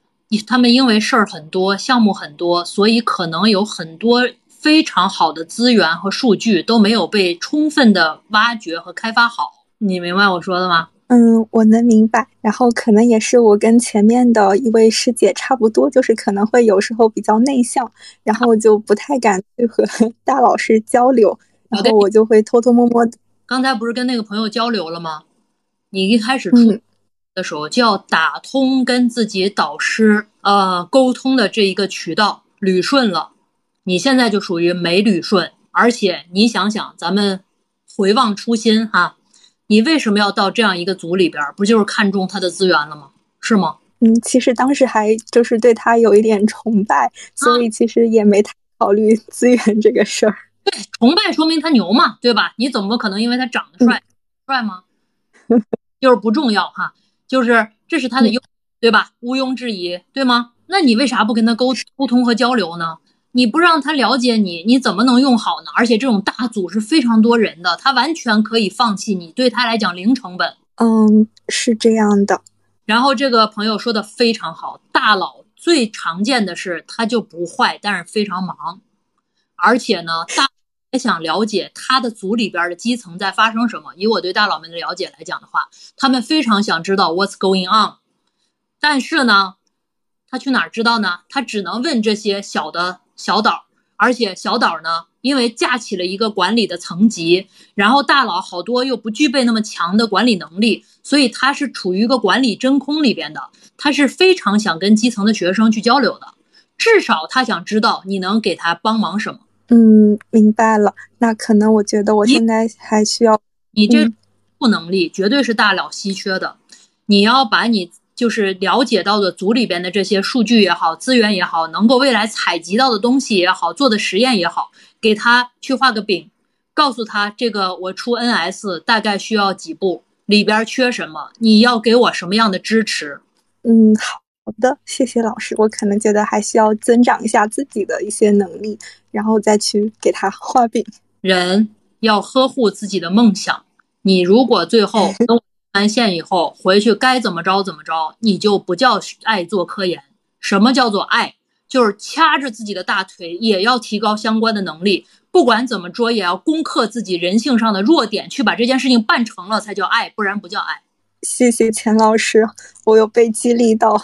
他们因为事儿很多，项目很多，所以可能有很多非常好的资源和数据都没有被充分的挖掘和开发好。你明白我说的吗？嗯，我能明白。然后可能也是我跟前面的一位师姐差不多，就是可能会有时候比较内向，然后就不太敢去和 大老师交流，然后我就会偷偷摸摸。刚才不是跟那个朋友交流了吗？你一开始出。的时候就要打通跟自己导师呃沟通的这一个渠道捋顺了，你现在就属于没捋顺，而且你想想，咱们回望初心哈，你为什么要到这样一个组里边？不就是看中他的资源了吗？是吗？嗯，其实当时还就是对他有一点崇拜，所以其实也没太考虑资源这个事儿。对，崇拜说明他牛嘛，对吧？你怎么可能因为他长得帅帅吗？就是不重要哈。就是这是他的优，对吧？毋庸置疑，对吗？那你为啥不跟他沟沟通和交流呢？你不让他了解你，你怎么能用好呢？而且这种大组是非常多人的，他完全可以放弃你，对他来讲零成本。嗯，是这样的。然后这个朋友说的非常好，大佬最常见的是他就不坏，但是非常忙，而且呢大。也想了解他的组里边的基层在发生什么。以我对大佬们的了解来讲的话，他们非常想知道 what's going on。但是呢，他去哪儿知道呢？他只能问这些小的小岛，而且小岛呢，因为架起了一个管理的层级，然后大佬好多又不具备那么强的管理能力，所以他是处于一个管理真空里边的。他是非常想跟基层的学生去交流的，至少他想知道你能给他帮忙什么。嗯，明白了。那可能我觉得我现在还需要你这不能力，绝对是大佬稀缺的。你要把你就是了解到的组里边的这些数据也好，资源也好，能够未来采集到的东西也好，做的实验也好，给他去画个饼，告诉他这个我出 NS 大概需要几步，里边缺什么，你要给我什么样的支持？嗯，好。好的，谢谢老师。我可能觉得还需要增长一下自己的一些能力，然后再去给他画饼。人要呵护自己的梦想。你如果最后 都完线以后回去该怎么着怎么着，你就不叫爱做科研。什么叫做爱？就是掐着自己的大腿，也要提高相关的能力。不管怎么着，也要攻克自己人性上的弱点，去把这件事情办成了，才叫爱，不然不叫爱。谢谢钱老师，我有被激励到。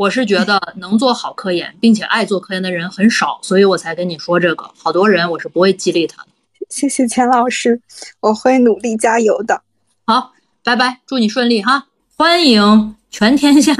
我是觉得能做好科研，并且爱做科研的人很少，所以我才跟你说这个。好多人我是不会激励他的。谢谢钱老师，我会努力加油的。好，拜拜，祝你顺利哈！欢迎全天下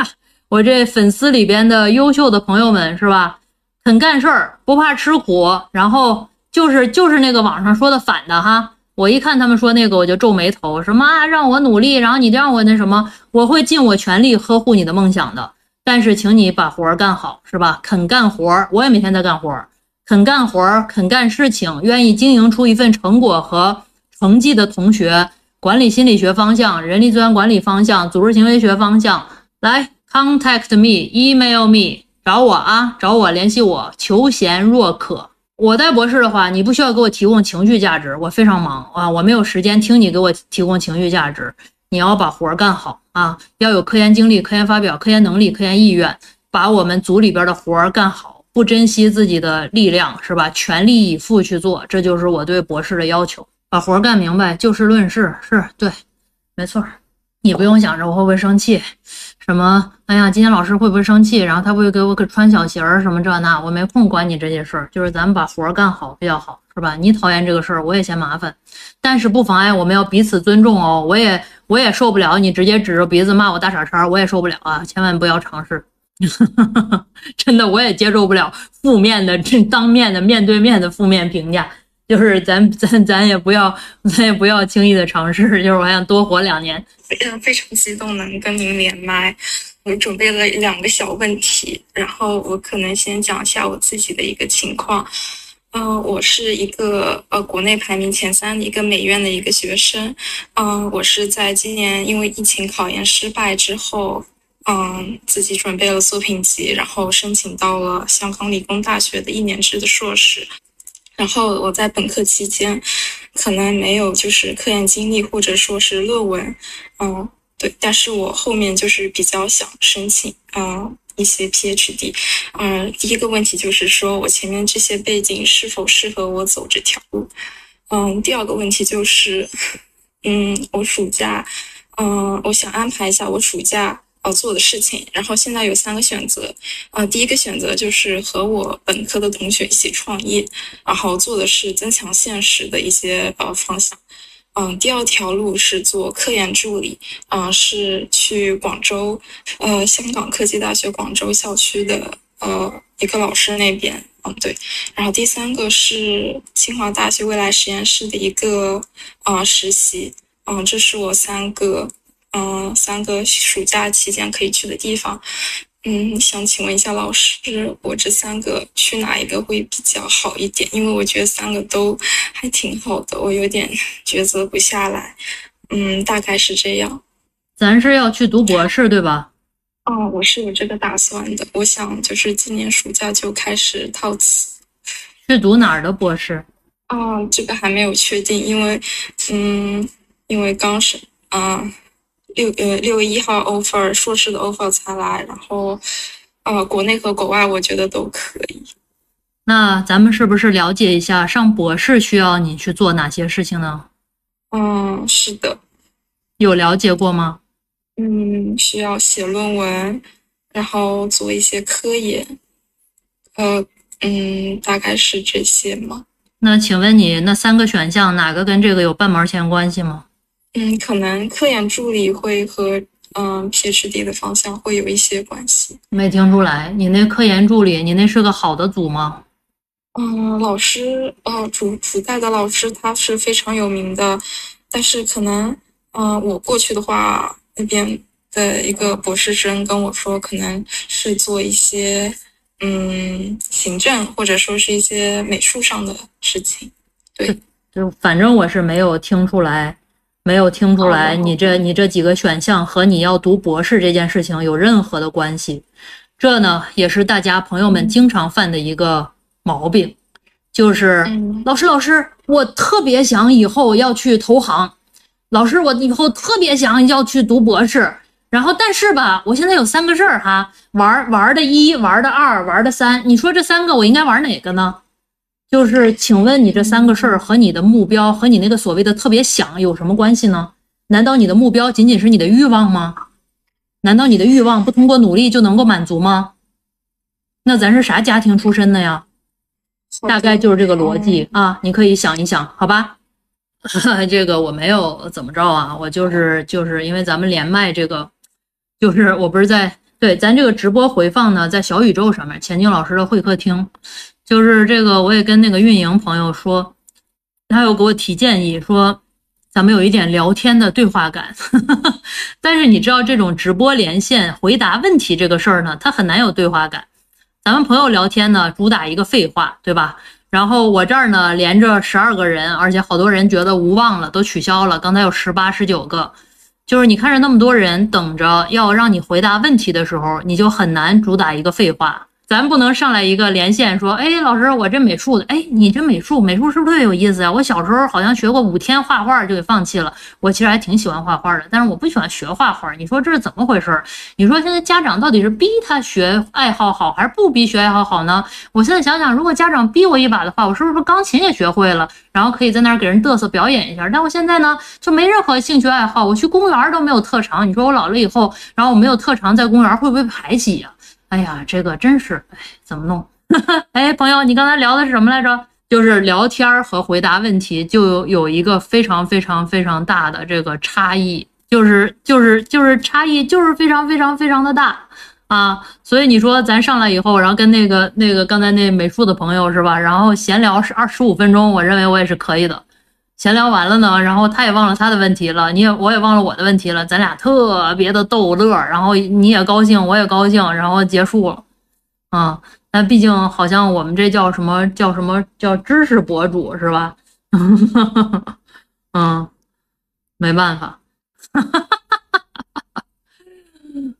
我这粉丝里边的优秀的朋友们，是吧？肯干事儿，不怕吃苦，然后就是就是那个网上说的反的哈。我一看他们说那个，我就皱眉头，什么啊让我努力，然后你让我那什么，我会尽我全力呵护你的梦想的。但是请你把活儿干好，是吧？肯干活儿，我也每天在干活儿，肯干活儿，肯干事情，愿意经营出一份成果和成绩的同学，管理心理学方向、人力资源管理方向、组织行为学方向，来 contact me，email me，找我啊，找我联系我，求贤若渴。我带博士的话，你不需要给我提供情绪价值，我非常忙啊，我没有时间听你给我提供情绪价值。你要把活儿干好啊，要有科研经历、科研发表、科研能力、科研意愿，把我们组里边的活儿干好，不珍惜自己的力量是吧？全力以赴去做，这就是我对博士的要求。把活儿干明白，就事论事，是对，没错。你不用想着我会不会生气。什么？哎呀，今天老师会不会生气？然后他会给我给穿小鞋儿什么这那？我没空管你这些事儿，就是咱们把活儿干好比较好，是吧？你讨厌这个事儿，我也嫌麻烦，但是不妨碍我们要彼此尊重哦。我也我也受不了你直接指着鼻子骂我大傻叉，我也受不了啊！千万不要尝试，真的我也接受不了负面的这 当面的面对面的负面评价，就是咱咱咱也不要咱也不要轻易的尝试，就是我还想多活两年。非常非常激动能跟您连麦，我准备了两个小问题，然后我可能先讲一下我自己的一个情况。嗯，我是一个呃国内排名前三的一个美院的一个学生。嗯，我是在今年因为疫情考研失败之后，嗯，自己准备了作品集，然后申请到了香港理工大学的一年制的硕士。然后我在本科期间，可能没有就是科研经历或者说是论文，嗯，对，但是我后面就是比较想申请，嗯，一些 PhD，嗯，第一个问题就是说我前面这些背景是否适合我走这条路，嗯，第二个问题就是，嗯，我暑假，嗯，我想安排一下我暑假。要做的事情，然后现在有三个选择，呃，第一个选择就是和我本科的同学一起创业，然后做的是增强现实的一些呃方向，嗯，第二条路是做科研助理，嗯，是去广州，呃，香港科技大学广州校区的呃一个老师那边，嗯，对，然后第三个是清华大学未来实验室的一个啊实习，嗯，这是我三个。嗯，三个暑假期间可以去的地方，嗯，想请问一下老师，我这三个去哪一个会比较好一点？因为我觉得三个都还挺好的，我有点 抉择不下来。嗯，大概是这样。咱是要去读博士对吧？哦，我是有这个打算的。我想就是今年暑假就开始套词。去读哪儿的博士？哦，这个还没有确定，因为，嗯，因为刚是，啊。六呃六月一号 offer 硕士的 offer 才来，然后，呃，国内和国外我觉得都可以。那咱们是不是了解一下上博士需要你去做哪些事情呢？嗯，是的。有了解过吗？嗯，需要写论文，然后做一些科研。呃，嗯，大概是这些吗？那请问你那三个选项哪个跟这个有半毛钱关系吗？嗯，可能科研助理会和嗯 PhD 的方向会有一些关系。没听出来，你那科研助理，你那是个好的组吗？嗯，老师，呃，主主带的老师他是非常有名的，但是可能，嗯，我过去的话，那边的一个博士生跟我说，可能是做一些嗯行政或者说是一些美术上的事情。对，就反正我是没有听出来。没有听出来，你这你这几个选项和你要读博士这件事情有任何的关系？这呢也是大家朋友们经常犯的一个毛病，就是老师老师，我特别想以后要去投行，老师我以后特别想要去读博士，然后但是吧，我现在有三个事儿哈，玩玩的一，玩的二，玩的三，你说这三个我应该玩哪个呢？就是，请问你这三个事儿和你的目标和你那个所谓的特别想有什么关系呢？难道你的目标仅仅是你的欲望吗？难道你的欲望不通过努力就能够满足吗？那咱是啥家庭出身的呀？大概就是这个逻辑啊，你可以想一想，好吧？这个我没有怎么着啊，我就是就是因为咱们连麦这个，就是我不是在对咱这个直播回放呢，在小宇宙上面，钱静老师的会客厅，就是这个我也跟那个运营朋友说，他又给我提建议说，咱们有一点聊天的对话感，但是你知道这种直播连线回答问题这个事儿呢，它很难有对话感。咱们朋友聊天呢，主打一个废话，对吧？然后我这儿呢连着十二个人，而且好多人觉得无望了，都取消了。刚才有十八、十九个，就是你看着那么多人等着要让你回答问题的时候，你就很难主打一个废话。咱不能上来一个连线说，哎，老师，我这美术的，哎，你这美术，美术是不是特别有意思呀？我小时候好像学过五天画画就给放弃了。我其实还挺喜欢画画的，但是我不喜欢学画画。你说这是怎么回事？你说现在家长到底是逼他学爱好好，还是不逼学爱好好呢？我现在想想，如果家长逼我一把的话，我是不是钢琴也学会了，然后可以在那儿给人嘚瑟表演一下？但我现在呢，就没任何兴趣爱好，我去公园都没有特长。你说我老了以后，然后我没有特长，在公园会不会排挤呀？哎呀，这个真是，哎，怎么弄？哎，朋友，你刚才聊的是什么来着？就是聊天和回答问题，就有一个非常非常非常大的这个差异，就是就是就是差异，就是非常非常非常的大啊！所以你说咱上来以后，然后跟那个那个刚才那美术的朋友是吧？然后闲聊是二十五分钟，我认为我也是可以的。闲聊完了呢，然后他也忘了他的问题了，你也我也忘了我的问题了，咱俩特别的逗乐，然后你也高兴，我也高兴，然后结束了，啊，但毕竟好像我们这叫什么叫什么叫知识博主是吧？嗯，没办法，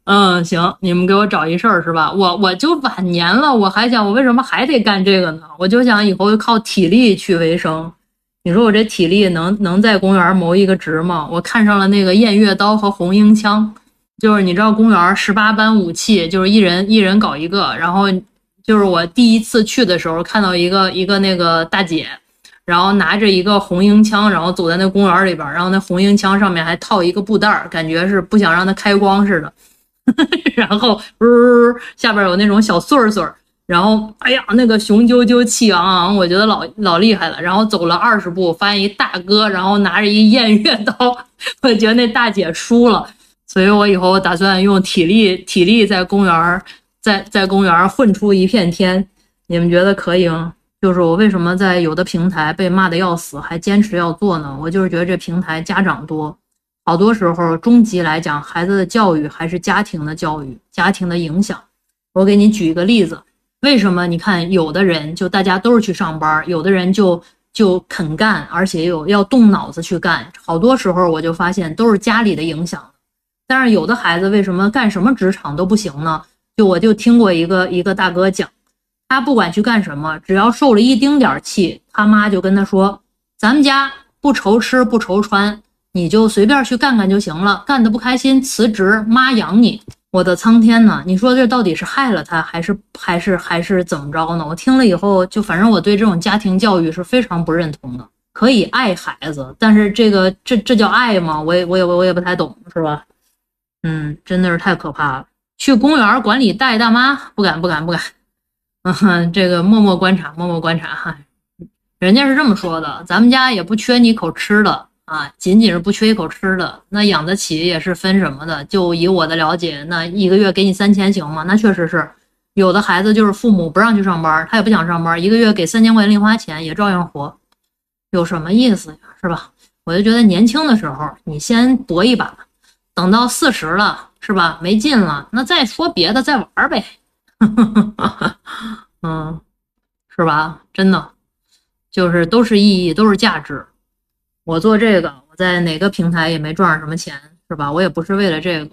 嗯，行，你们给我找一事儿是吧？我我就晚年了，我还想我为什么还得干这个呢？我就想以后靠体力去为生。你说我这体力能能在公园谋一个职吗？我看上了那个偃月刀和红缨枪，就是你知道公园十八般武器，就是一人一人搞一个。然后就是我第一次去的时候，看到一个一个那个大姐，然后拿着一个红缨枪，然后走在那公园里边，然后那红缨枪上面还套一个布袋，感觉是不想让它开光似的。然后呜，下边有那种小穗儿穗儿。然后，哎呀，那个雄赳赳气昂昂，我觉得老老厉害了。然后走了二十步，发现一大哥，然后拿着一偃月刀，我觉得那大姐输了。所以我以后打算用体力，体力在公园儿，在在公园儿混出一片天。你们觉得可以吗？就是我为什么在有的平台被骂的要死，还坚持要做呢？我就是觉得这平台家长多，好多时候终极来讲，孩子的教育还是家庭的教育，家庭的影响。我给你举一个例子。为什么？你看，有的人就大家都是去上班，有的人就就肯干，而且有要动脑子去干。好多时候我就发现都是家里的影响。但是有的孩子为什么干什么职场都不行呢？就我就听过一个一个大哥讲，他不管去干什么，只要受了一丁点气，他妈就跟他说：“咱们家不愁吃不愁穿，你就随便去干干就行了，干的不开心辞职，妈养你。”我的苍天呐！你说这到底是害了他，还是还是还是怎么着呢？我听了以后，就反正我对这种家庭教育是非常不认同的。可以爱孩子，但是这个这这叫爱吗？我也我也我也不太懂，是吧？嗯，真的是太可怕了。去公园管理大爷大妈，不敢不敢不敢。嗯哼，这个默默观察，默默观察哈。人家是这么说的，咱们家也不缺你一口吃的。啊，仅仅是不缺一口吃的，那养得起也是分什么的。就以我的了解，那一个月给你三千行吗？那确实是，有的孩子就是父母不让去上班，他也不想上班，一个月给三千块钱零花钱也照样活，有什么意思呀？是吧？我就觉得年轻的时候你先搏一把，等到四十了，是吧？没劲了，那再说别的，再玩呗。嗯，是吧？真的，就是都是意义，都是价值。我做这个，我在哪个平台也没赚什么钱，是吧？我也不是为了这个，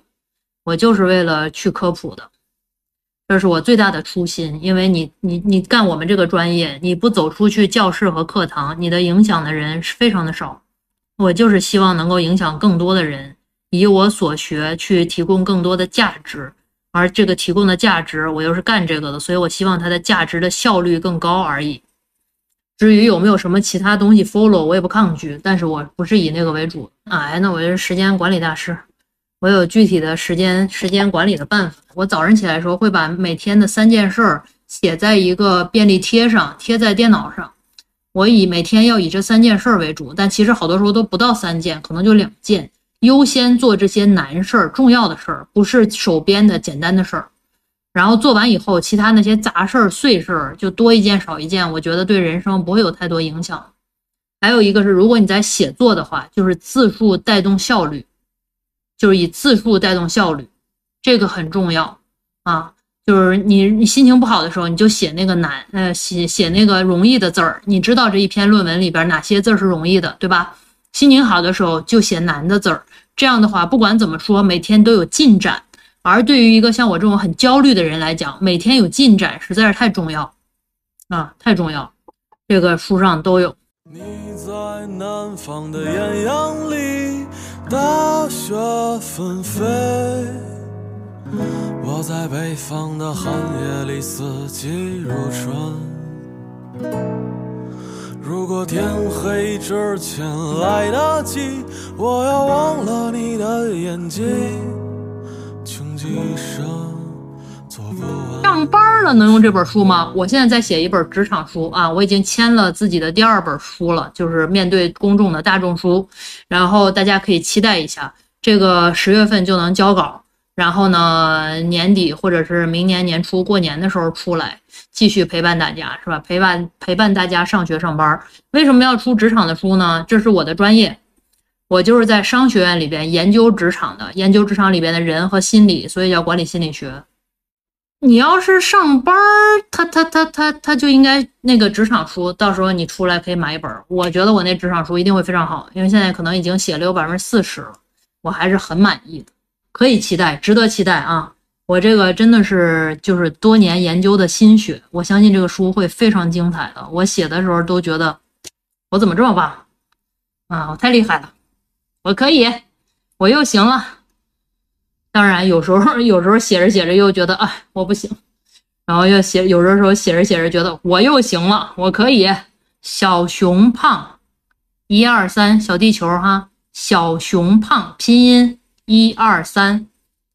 我就是为了去科普的，这是我最大的初心。因为你，你，你干我们这个专业，你不走出去教室和课堂，你的影响的人是非常的少。我就是希望能够影响更多的人，以我所学去提供更多的价值，而这个提供的价值，我又是干这个的，所以我希望它的价值的效率更高而已。至于有没有什么其他东西 follow，我也不抗拒，但是我不是以那个为主。哎，那我就是时间管理大师，我有具体的时间时间管理的办法。我早上起来的时候会把每天的三件事儿写在一个便利贴上，贴在电脑上。我以每天要以这三件事儿为主，但其实好多时候都不到三件，可能就两件。优先做这些难事儿、重要的事儿，不是手边的简单的事儿。然后做完以后，其他那些杂事儿、碎事儿就多一件少一件，我觉得对人生不会有太多影响。还有一个是，如果你在写作的话，就是字数带动效率，就是以字数带动效率，这个很重要啊。就是你你心情不好的时候，你就写那个难，呃，写写那个容易的字儿。你知道这一篇论文里边哪些字是容易的，对吧？心情好的时候就写难的字儿。这样的话，不管怎么说，每天都有进展。而对于一个像我这种很焦虑的人来讲，每天有进展实在是太重要啊，太重要。这个书上都有。你在南方的艳阳里，大雪纷飞。我在北方的寒夜里，四季如春。如果天黑之前来得及，我要忘了你的眼睛。一生做不完。上班了能用这本书吗？我现在在写一本职场书啊，我已经签了自己的第二本书了，就是面对公众的大众书，然后大家可以期待一下，这个十月份就能交稿。然后呢，年底或者是明年年初过年的时候出来，继续陪伴大家，是吧？陪伴陪伴大家上学上班。为什么要出职场的书呢？这是我的专业，我就是在商学院里边研究职场的，研究职场里边的人和心理，所以叫管理心理学。你要是上班，他他他他他就应该那个职场书，到时候你出来可以买一本。我觉得我那职场书一定会非常好，因为现在可能已经写了有百分之四十了，我还是很满意的。可以期待，值得期待啊！我这个真的是就是多年研究的心血，我相信这个书会非常精彩的。我写的时候都觉得我怎么这么棒啊！我太厉害了，我可以，我又行了。当然，有时候 有时候写着写着又觉得啊我不行，然后又写，有的时候写着写着觉得我又行了，我可以。小熊胖，一二三，小地球哈，小熊胖拼音。一二三，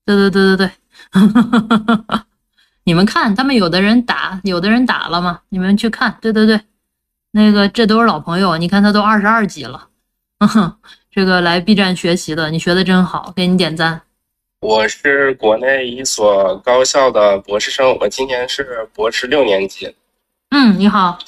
对对对对对，你们看，他们有的人打，有的人打了吗？你们去看，对对对，那个这都是老朋友，你看他都二十二级了，这个来 B 站学习的，你学的真好，给你点赞。我是国内一所高校的博士生，我今年是博士六年级。嗯，你好。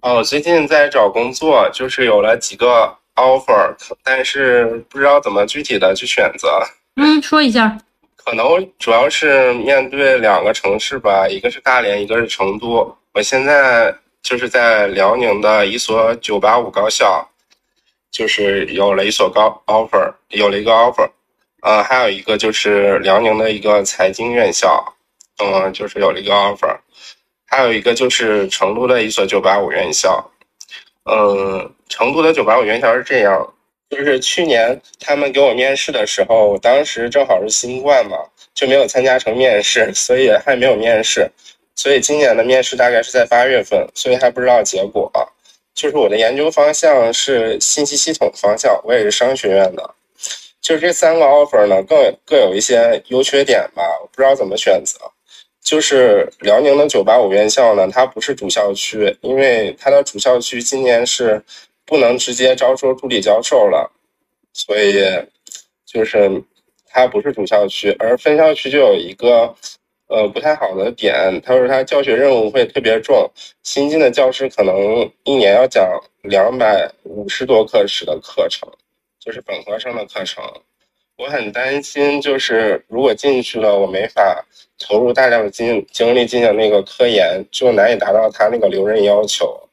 哦，我最近在找工作，就是有了几个。offer，但是不知道怎么具体的去选择。嗯，说一下。可能主要是面对两个城市吧，一个是大连，一个是成都。我现在就是在辽宁的一所985高校，就是有了一所高 offer，有了一个 offer。呃，还有一个就是辽宁的一个财经院校，嗯，就是有了一个 offer。还有一个就是成都的一所985院校。嗯，成都的九八五院校是这样，就是去年他们给我面试的时候，当时正好是新冠嘛，就没有参加成面试，所以还没有面试。所以今年的面试大概是在八月份，所以还不知道结果。就是我的研究方向是信息系统方向，我也是商学院的。就是这三个 offer 呢，各各有一些优缺点吧，我不知道怎么选择。就是辽宁的985院校呢，它不是主校区，因为它的主校区今年是不能直接招收助理教授了，所以就是它不是主校区。而分校区就有一个呃不太好的点，他说他教学任务会特别重，新进的教师可能一年要讲两百五十多课时的课程，就是本科生的课程。我很担心，就是如果进去了，我没法。投入大量的精精力进行那个科研，就难以达到他那个留任要求。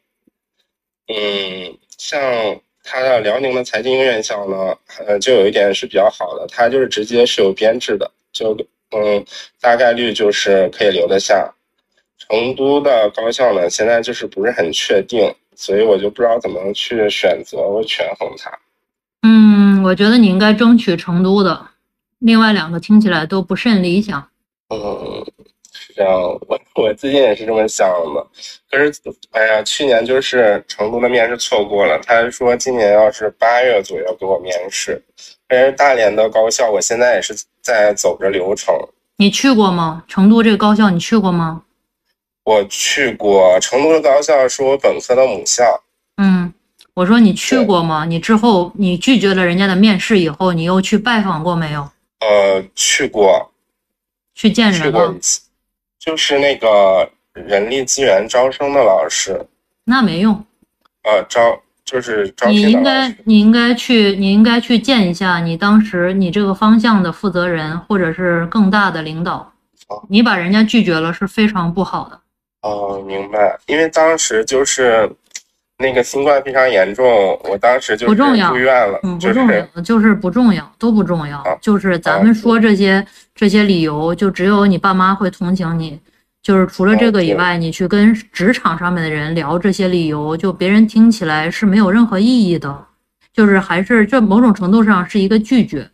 嗯，像他的辽宁的财经院校呢，呃，就有一点是比较好的，他就是直接是有编制的，就嗯，大概率就是可以留得下。成都的高校呢，现在就是不是很确定，所以我就不知道怎么去选择和权衡它。嗯，我觉得你应该争取成都的，另外两个听起来都不甚理想。嗯，是这样，我我最近也是这么想的。可是，哎呀，去年就是成都的面试错过了。他说今年要是八月左右给我面试，这是大连的高校，我现在也是在走着流程。你去过吗？成都这个高校你去过吗？我去过成都的高校，是我本科的母校。嗯，我说你去过吗？你之后你拒绝了人家的面试以后，你又去拜访过没有？呃，去过，去见人去过一次，就是那个人力资源招生的老师。那没用。呃，招就是招你应。该你应该去你应该去见一下你当时你这个方向的负责人或者是更大的领导。你把人家拒绝了是非常不好的。哦，明白。因为当时就是那个新冠非常严重，我当时就不重要住院了，嗯，不重要，就是不重要，都不重要。就是咱们说这些这些理由，就只有你爸妈会同情你。就是除了这个以外，你去跟职场上面的人聊这些理由，就别人听起来是没有任何意义的。就是还是这某种程度上是一个拒绝。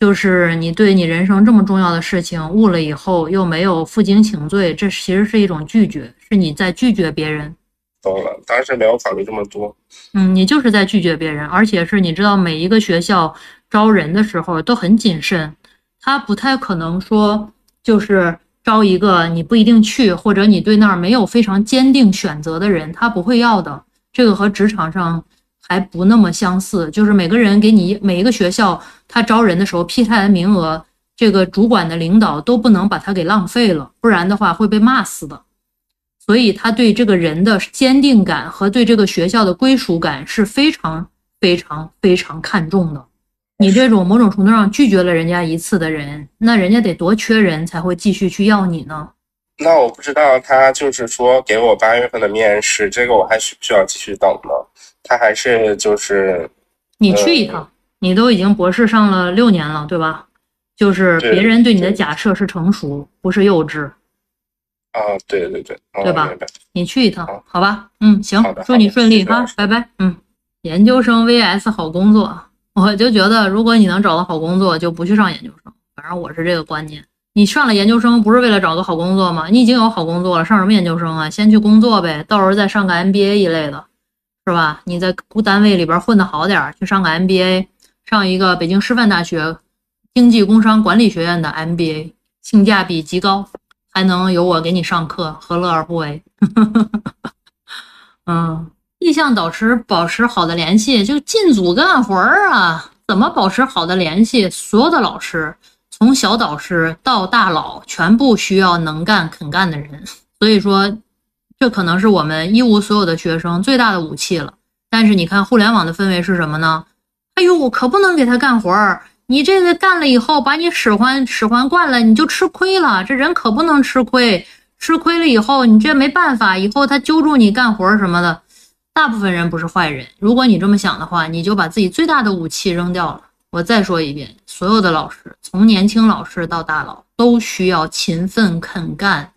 就是你对你人生这么重要的事情悟了以后，又没有负荆请罪，这其实是一种拒绝，是你在拒绝别人。懂了。当时没有考虑这么多。嗯，你就是在拒绝别人，而且是你知道每一个学校招人的时候都很谨慎，他不太可能说就是招一个你不一定去，或者你对那儿没有非常坚定选择的人，他不会要的。这个和职场上还不那么相似，就是每个人给你每一个学校他招人的时候批下来的名额，这个主管的领导都不能把它给浪费了，不然的话会被骂死的。所以他对这个人的坚定感和对这个学校的归属感是非常非常非常看重的。你这种某种程度上拒绝了人家一次的人，那人家得多缺人才会继续去要你呢？那我不知道他就是说给我八月份的面试，这个我还需不需要继续等呢？他还是就是你去一趟，你都已经博士上了六年了，对吧？就是别人对你的假设是成熟，不是幼稚，啊，对对对，哦对吧你去一趟，好吧？嗯，行，祝你顺利哈拜拜。嗯，研究生 VS 好工作，我就觉得如果你能找到好工作，就不去上研究生。反正我是这个观念。你上了研究生不是为了找个好工作吗？你已经有好工作了，上什么研究生啊？先去工作呗，到时候再上个 MBA 一类的，是吧？你在单位里边混得好点儿，去上个 MBA，上一个北京师范大学经济工商管理学院的 MBA，性价比极高，还能有我给你上课，何乐而不为？嗯，意向导师保持好的联系，就进组干活儿啊。怎么保持好的联系？所有的老师，从小导师到大佬，全部需要能干肯干的人。所以说，这可能是我们一无所有的学生最大的武器了。但是你看，互联网的氛围是什么呢？哎呦，我可不能给他干活儿。你这个干了以后，把你使唤使唤惯了，你就吃亏了。这人可不能吃亏，吃亏了以后，你这没办法，以后他揪住你干活儿什么的。大部分人不是坏人，如果你这么想的话，你就把自己最大的武器扔掉了。我再说一遍，所有的老师，从年轻老师到大佬，都需要勤奋肯干、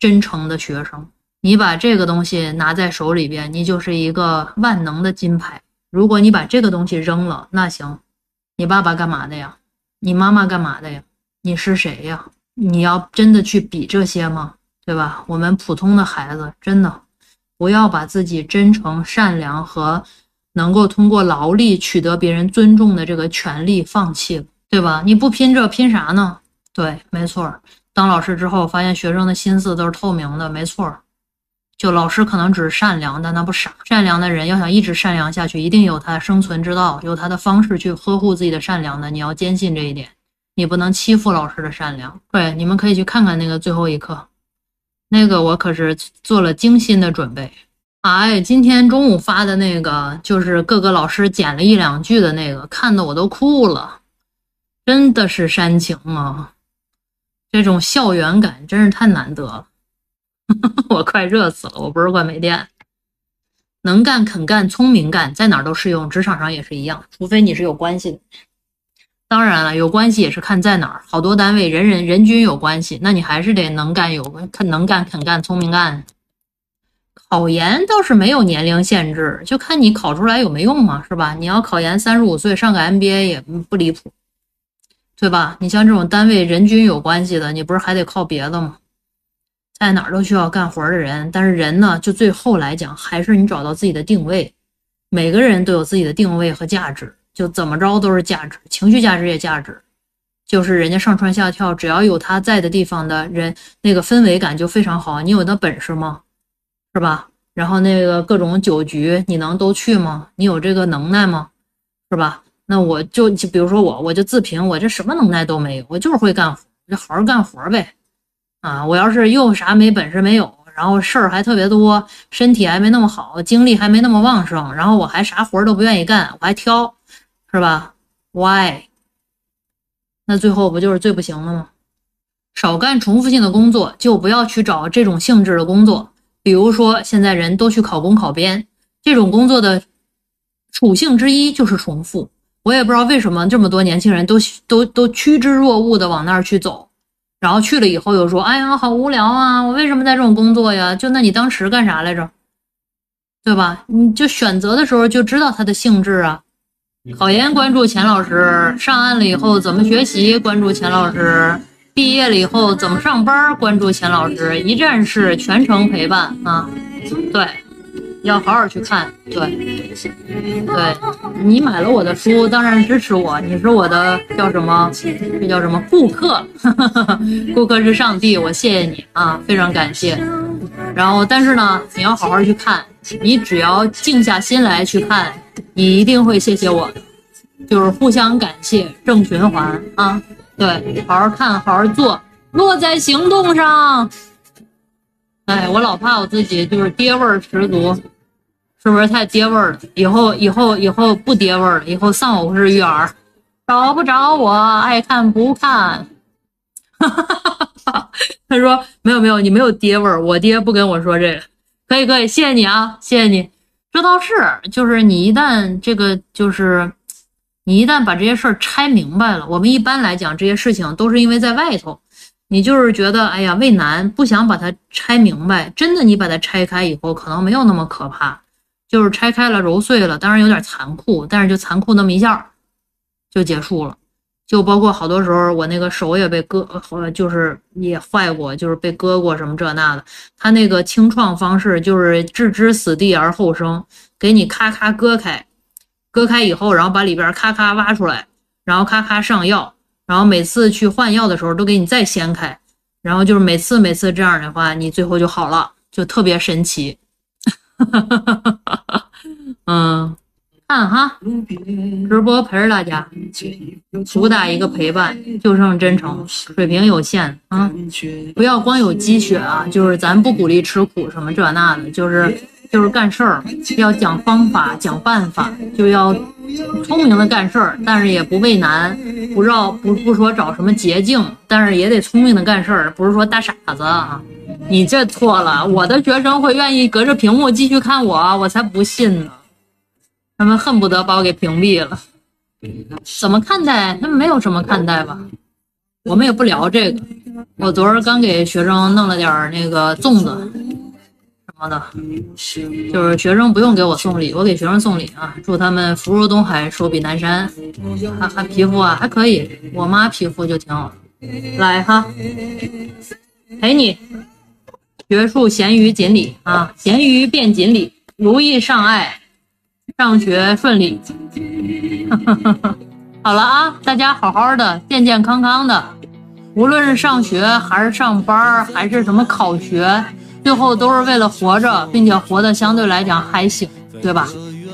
真诚的学生。你把这个东西拿在手里边，你就是一个万能的金牌。如果你把这个东西扔了，那行，你爸爸干嘛的呀？你妈妈干嘛的呀？你是谁呀？你要真的去比这些吗？对吧？我们普通的孩子，真的不要把自己真诚、善良和能够通过劳力取得别人尊重的这个权利放弃，对吧？你不拼这拼啥呢？对，没错。当老师之后，发现学生的心思都是透明的，没错。就老师可能只是善良，但他不傻。善良的人要想一直善良下去，一定有他生存之道，有他的方式去呵护自己的善良的。你要坚信这一点，你不能欺负老师的善良。对，你们可以去看看那个最后一课，那个我可是做了精心的准备。哎，今天中午发的那个，就是各个老师剪了一两句的那个，看得我都哭了，真的是煽情啊！这种校园感真是太难得了。我快热死了，我不是快没电。能干、肯干、聪明干，在哪儿都适用，职场上也是一样，除非你是有关系的。当然了，有关系也是看在哪儿，好多单位人人人均有关系，那你还是得能干有肯能干肯干聪明干。考研倒是没有年龄限制，就看你考出来有没用嘛，是吧？你要考研三十五岁上个 MBA 也不离谱，对吧？你像这种单位人均有关系的，你不是还得靠别的吗？在哪儿都需要干活的人，但是人呢，就最后来讲，还是你找到自己的定位。每个人都有自己的定位和价值，就怎么着都是价值，情绪价值也价值。就是人家上蹿下跳，只要有他在的地方的人，那个氛围感就非常好。你有那本事吗？是吧？然后那个各种酒局，你能都去吗？你有这个能耐吗？是吧？那我就就比如说我，我就自评我这什么能耐都没有，我就是会干活，就好好干活呗。啊，我要是又啥没本事没有，然后事儿还特别多，身体还没那么好，精力还没那么旺盛，然后我还啥活都不愿意干，我还挑，是吧？Why？那最后不就是最不行了吗？少干重复性的工作，就不要去找这种性质的工作。比如说，现在人都去考公考编，这种工作的属性之一就是重复。我也不知道为什么这么多年轻人都都都趋之若鹜的往那儿去走，然后去了以后又说：“哎呀，好无聊啊！我为什么在这种工作呀？就那你当时干啥来着？对吧？你就选择的时候就知道它的性质啊。”考研关注钱老师，上岸了以后怎么学习？关注钱老师，毕业了以后怎么上班？关注钱老师，一站式全程陪伴啊！对，要好好去看。对，对你买了我的书，当然支持我。你是我的叫什么？这叫什么？顾客，顾客是上帝，我谢谢你啊，非常感谢。然后，但是呢，你要好好去看，你只要静下心来去看。你一定会谢谢我的，就是互相感谢，正循环啊！对，好好看，好好做，落在行动上。哎，我老怕我自己就是爹味儿十足，是不是太爹味儿了？以后以后以后不爹味儿了，以后丧偶式育儿，找不着我，爱看不看。哈哈哈哈哈！他说没有没有，你没有爹味儿，我爹不跟我说这个。可以可以，谢谢你啊，谢谢你。这倒是，就是你一旦这个，就是你一旦把这些事儿拆明白了，我们一般来讲这些事情都是因为在外头，你就是觉得哎呀畏难，不想把它拆明白。真的，你把它拆开以后，可能没有那么可怕，就是拆开了揉碎了，当然有点残酷，但是就残酷那么一下就结束了。就包括好多时候，我那个手也被割，就是也坏过，就是被割过什么这那的。他那个清创方式就是置之死地而后生，给你咔咔割开，割开以后，然后把里边咔咔挖出来，然后咔咔上药，然后每次去换药的时候都给你再掀开，然后就是每次每次这样的话，你最后就好了，就特别神奇。嗯。看哈，直播陪着大家，主打一个陪伴，就剩真诚，水平有限啊，不要光有鸡血啊，就是咱不鼓励吃苦什么这那的，就是就是干事儿，要讲方法讲办法，就要聪明的干事儿，但是也不畏难，不绕不不说找什么捷径，但是也得聪明的干事儿，不是说大傻子啊，你这错了，我的学生会愿意隔着屏幕继续看我，我才不信呢。他们恨不得把我给屏蔽了，怎么看待？他们没有什么看待吧？我们也不聊这个。我昨儿刚给学生弄了点那个粽子么的，就是学生不用给我送礼，我给学生送礼啊，祝他们福如东海，寿比南山。还还皮肤啊，还可以。我妈皮肤就挺好。来哈，陪你学术咸鱼锦鲤啊，咸鱼变锦鲤，如意上岸。上学顺利，好了啊，大家好好的，健健康康的，无论是上学还是上班还是什么考学，最后都是为了活着，并且活得相对来讲还行，对吧？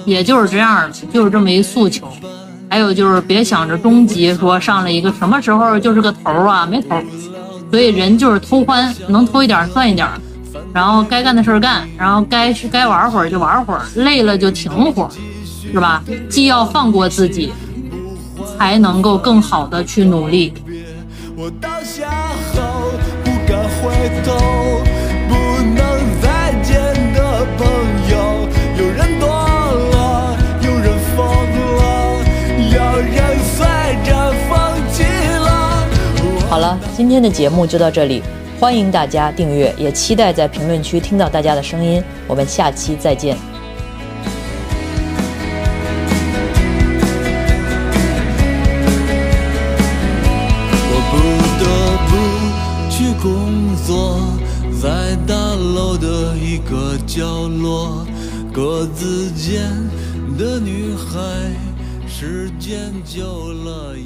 也就是这样的，就是这么一诉求。还有就是别想着终极，说上了一个什么时候就是个头啊，没头。所以人就是偷欢，能偷一点算一点。然后该干的事干，然后该该玩会儿就玩会儿，累了就停会儿，是吧？既要放过自己，才能够更好的去努力。我倒下后不敢回头，今天的节目就到这里。欢迎大家订阅，也期待在评论区听到大家的声音。我们下期再见。我不得不去工作，在大楼的一个角落，格子间的女孩。时间久了。